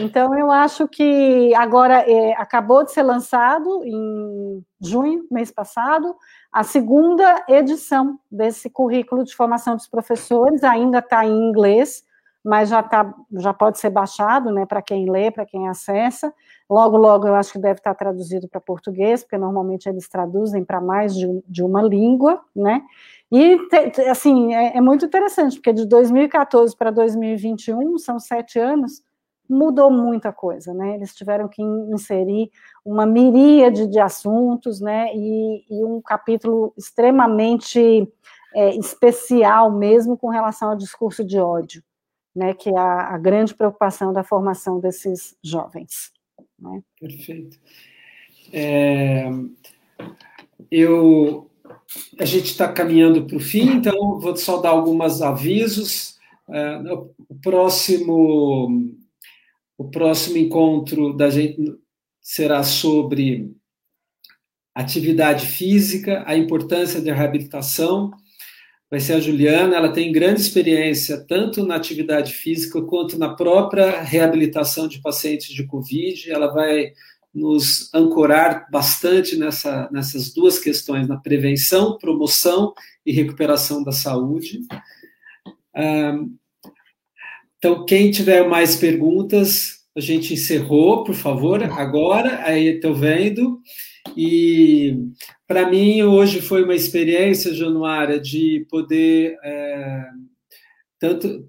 Então, eu acho que agora é, acabou de ser lançado em junho, mês passado, a segunda edição desse currículo de formação dos professores, ainda está em inglês, mas já, tá, já pode ser baixado, né, para quem lê, para quem acessa. Logo, logo, eu acho que deve estar traduzido para português, porque normalmente eles traduzem para mais de, de, uma língua, né? E, assim, é, é muito interessante, porque de 2014 para 2021, são sete anos, mudou muita coisa, né? Eles tiveram que inserir uma miríade de assuntos, né? E, e um capítulo extremamente é, especial mesmo com relação ao discurso de ódio, né? Que é a, a grande preocupação da formação desses jovens. Né? Perfeito. É, eu, a gente está caminhando para o fim, então vou só dar alguns avisos. É, o próximo o próximo encontro da gente será sobre atividade física, a importância da reabilitação. Vai ser a Juliana, ela tem grande experiência tanto na atividade física quanto na própria reabilitação de pacientes de Covid. Ela vai nos ancorar bastante nessa, nessas duas questões, na prevenção, promoção e recuperação da saúde. Então, quem tiver mais perguntas, a gente encerrou, por favor, agora, aí estou vendo. E para mim, hoje foi uma experiência, Januária, de poder. É, tanto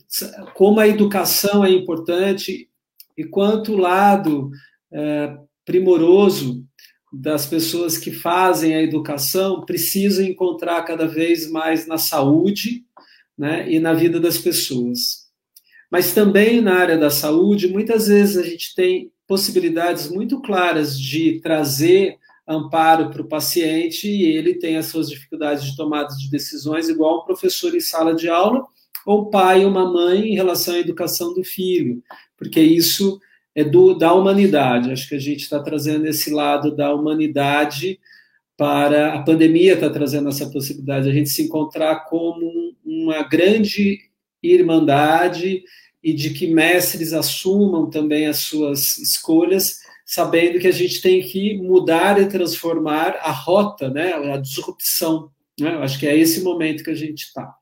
como a educação é importante e quanto o lado é, primoroso das pessoas que fazem a educação precisam encontrar cada vez mais na saúde né, e na vida das pessoas. Mas também na área da saúde, muitas vezes a gente tem possibilidades muito claras de trazer amparo para o paciente e ele tem as suas dificuldades de tomada de decisões, igual um professor em sala de aula, ou pai ou uma mãe em relação à educação do filho, porque isso é do, da humanidade. Acho que a gente está trazendo esse lado da humanidade para a pandemia está trazendo essa possibilidade de a gente se encontrar como uma grande irmandade e de que mestres assumam também as suas escolhas, sabendo que a gente tem que mudar e transformar a rota, né, a disrupção. Né? Eu acho que é esse momento que a gente está.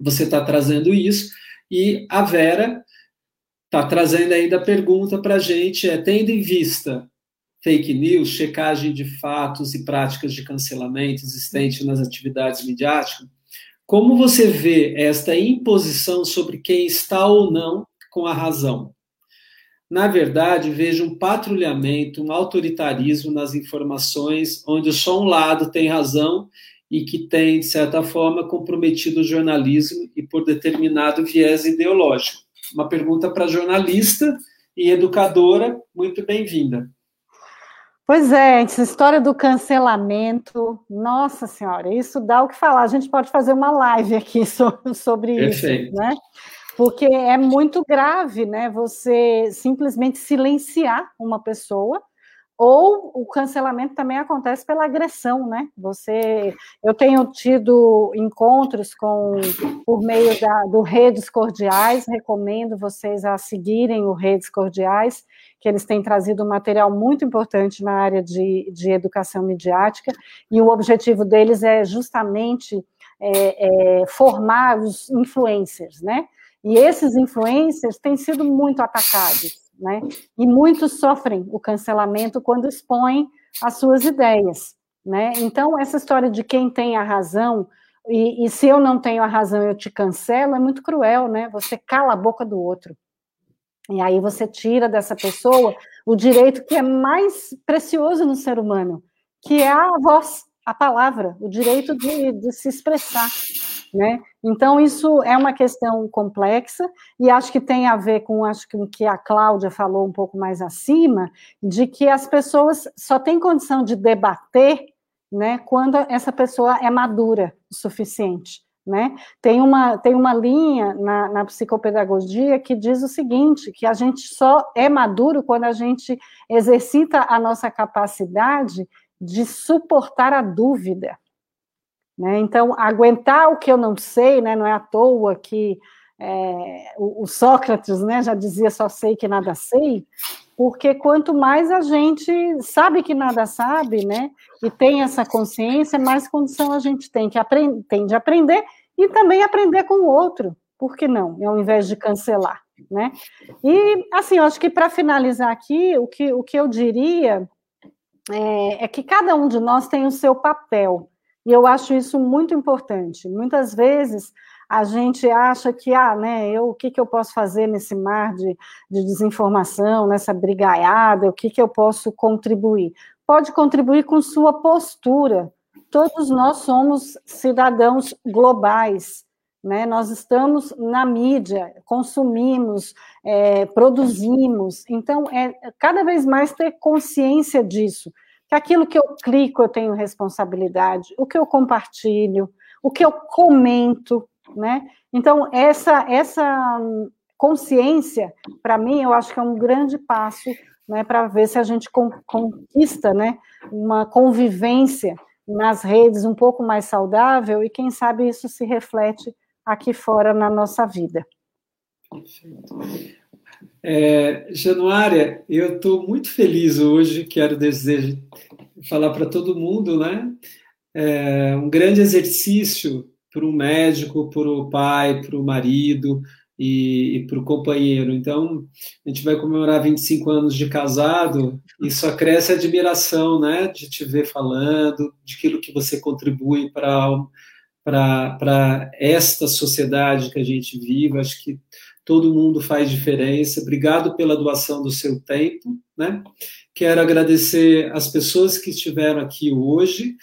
Você está trazendo isso e a Vera está trazendo ainda a pergunta para a gente, é, tendo em vista fake news, checagem de fatos e práticas de cancelamento existente nas atividades midiáticas, como você vê esta imposição sobre quem está ou não com a razão? Na verdade, vejo um patrulhamento, um autoritarismo nas informações, onde só um lado tem razão e que tem, de certa forma, comprometido o jornalismo e por determinado viés ideológico uma pergunta para jornalista e educadora. Muito bem-vinda. Pois é, essa história do cancelamento, nossa senhora, isso dá o que falar. A gente pode fazer uma live aqui sobre Perfeito. isso, né? Porque é muito grave, né? Você simplesmente silenciar uma pessoa ou o cancelamento também acontece pela agressão, né? Você, eu tenho tido encontros com por meio da, do Redes Cordiais, recomendo vocês a seguirem o Redes Cordiais, que eles têm trazido um material muito importante na área de, de educação midiática, e o objetivo deles é justamente é, é, formar os influencers, né? E esses influencers têm sido muito atacados né? E muitos sofrem o cancelamento quando expõem as suas ideias, né? Então, essa história de quem tem a razão e, e, se eu não tenho a razão eu te cancelo é muito cruel, né? Você cala a boca do outro. E aí você tira dessa pessoa o direito que é mais precioso no ser humano, que é a voz, a palavra, o direito de, de se expressar, né? Então, isso é uma questão complexa e acho que tem a ver com acho que o que a Cláudia falou um pouco mais acima, de que as pessoas só têm condição de debater né, quando essa pessoa é madura o suficiente. Né? Tem, uma, tem uma linha na, na psicopedagogia que diz o seguinte: que a gente só é maduro quando a gente exercita a nossa capacidade de suportar a dúvida. Né? Então, aguentar o que eu não sei, né? não é à toa que é, o, o, Sócrates né, já dizia só sei que nada sei, porque quanto mais a gente sabe que nada sabe, né, e tem essa consciência, mais condição a gente tem, que aprend tem de aprender e também aprender com o outro, por que não, ao invés de cancelar, né? E, assim, eu acho que para finalizar aqui, o que, o que eu diria é, é que cada um de nós tem o seu papel, e eu acho isso muito importante. Muitas vezes a gente acha que, ah, né, eu, o que, que eu posso fazer nesse mar de, de desinformação, nessa brigaiada, o que, que eu posso contribuir? Pode contribuir com sua postura. Todos nós somos cidadãos globais, né? Nós estamos na mídia, consumimos, é, produzimos. Então, é cada vez mais ter consciência disso que aquilo que eu clico eu tenho responsabilidade, o que eu compartilho, o que eu comento, né? Então, essa, essa consciência, para mim, eu acho que é um grande passo né, para ver se a gente conquista né, uma convivência nas redes um pouco mais saudável e, quem sabe, isso se reflete aqui fora na nossa vida. Perfeito. É, Januária, eu estou muito feliz hoje, quero desejar falar para todo mundo, né? É um grande exercício para o médico, para o pai, para o marido e, e para o companheiro. Então, a gente vai comemorar 25 anos de casado e só cresce a admiração, né, de te ver falando, de aquilo que você contribui para para esta sociedade que a gente vive. Acho que todo mundo faz diferença. Obrigado pela doação do seu tempo, né? Quero agradecer as pessoas que estiveram aqui hoje.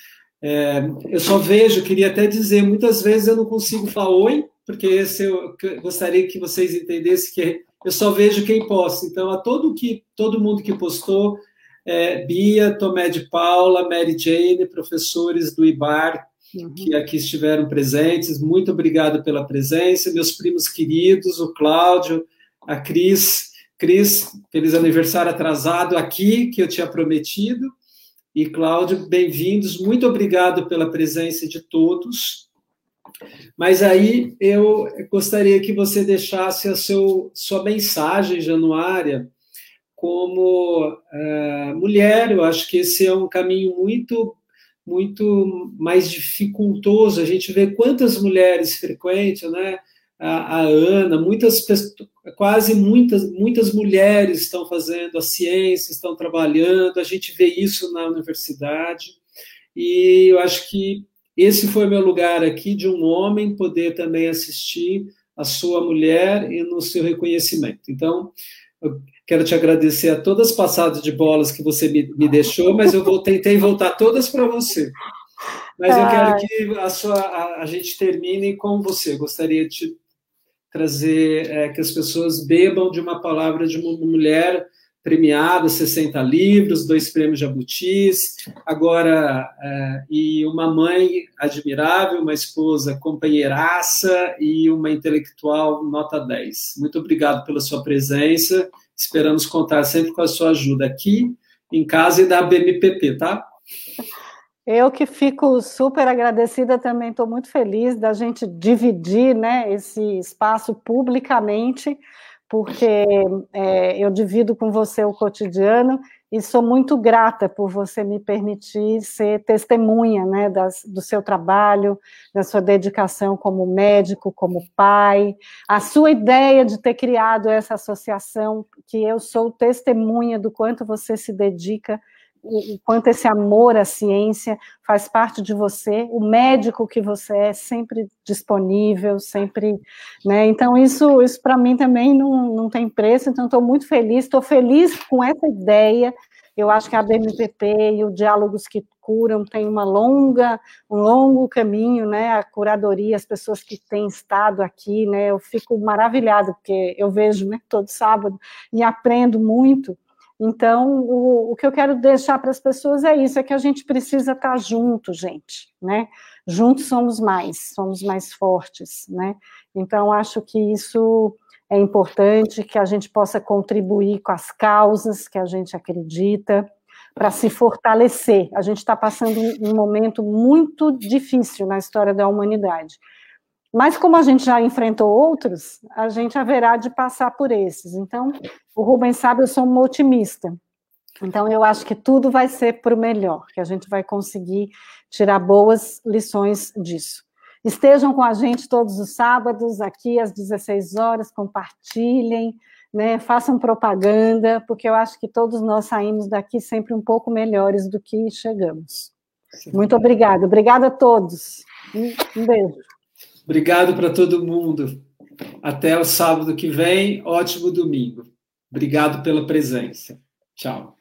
É, eu só vejo, queria até dizer, muitas vezes eu não consigo falar oi, porque esse eu gostaria que vocês entendessem que eu só vejo quem posta. Então, a todo que todo mundo que postou, é, Bia, Tomé de Paula, Mary Jane, professores do IBAR, uhum. que aqui estiveram presentes, muito obrigado pela presença, meus primos queridos, o Cláudio, a Cris, Cris, feliz aniversário atrasado aqui, que eu tinha prometido, e Cláudio, bem-vindos, muito obrigado pela presença de todos, mas aí eu gostaria que você deixasse a seu, sua mensagem, Januária, como uh, mulher. Eu acho que esse é um caminho muito muito mais dificultoso. A gente vê quantas mulheres frequentam, né? A, a Ana, muitas quase muitas muitas mulheres estão fazendo a ciência, estão trabalhando. A gente vê isso na universidade e eu acho que esse foi meu lugar aqui de um homem poder também assistir a sua mulher e no seu reconhecimento. Então, eu quero te agradecer a todas as passadas de bolas que você me, me deixou, mas eu vou, tentei voltar todas para você. Mas eu quero que a, sua, a, a, gente termine com você. Eu gostaria de trazer é, que as pessoas bebam de uma palavra de uma mulher premiado, 60 livros, dois prêmios Jabutis, agora, é, e uma mãe admirável, uma esposa companheiraça e uma intelectual nota 10. Muito obrigado pela sua presença, esperamos contar sempre com a sua ajuda aqui, em casa e da BMPP, tá? Eu que fico super agradecida também, estou muito feliz da gente dividir né, esse espaço publicamente, porque é, eu divido com você o cotidiano e sou muito grata por você me permitir ser testemunha né, das, do seu trabalho, da sua dedicação como médico, como pai, a sua ideia de ter criado essa associação, que eu sou testemunha do quanto você se dedica o quanto esse amor à ciência faz parte de você, o médico que você é sempre disponível, sempre, né? Então isso, isso para mim também não, não tem preço. Então estou muito feliz, estou feliz com essa ideia. Eu acho que a BMPP e o Diálogos que Curam tem uma longa, um longo caminho, né? A curadoria, as pessoas que têm estado aqui, né? Eu fico maravilhada porque eu vejo, né? Todo sábado e aprendo muito. Então, o, o que eu quero deixar para as pessoas é isso, é que a gente precisa estar tá junto, gente, né? Juntos somos mais, somos mais fortes, né? Então, acho que isso é importante, que a gente possa contribuir com as causas que a gente acredita, para se fortalecer. A gente está passando um momento muito difícil na história da humanidade. Mas como a gente já enfrentou outros, a gente haverá de passar por esses. Então, o Rubens sabe, eu sou uma otimista. Então, eu acho que tudo vai ser para o melhor, que a gente vai conseguir tirar boas lições disso. Estejam com a gente todos os sábados, aqui às 16 horas, compartilhem, né, façam propaganda, porque eu acho que todos nós saímos daqui sempre um pouco melhores do que chegamos. Muito obrigada. Obrigada a todos. Um beijo. Obrigado para todo mundo. Até o sábado que vem. Ótimo domingo. Obrigado pela presença. Tchau.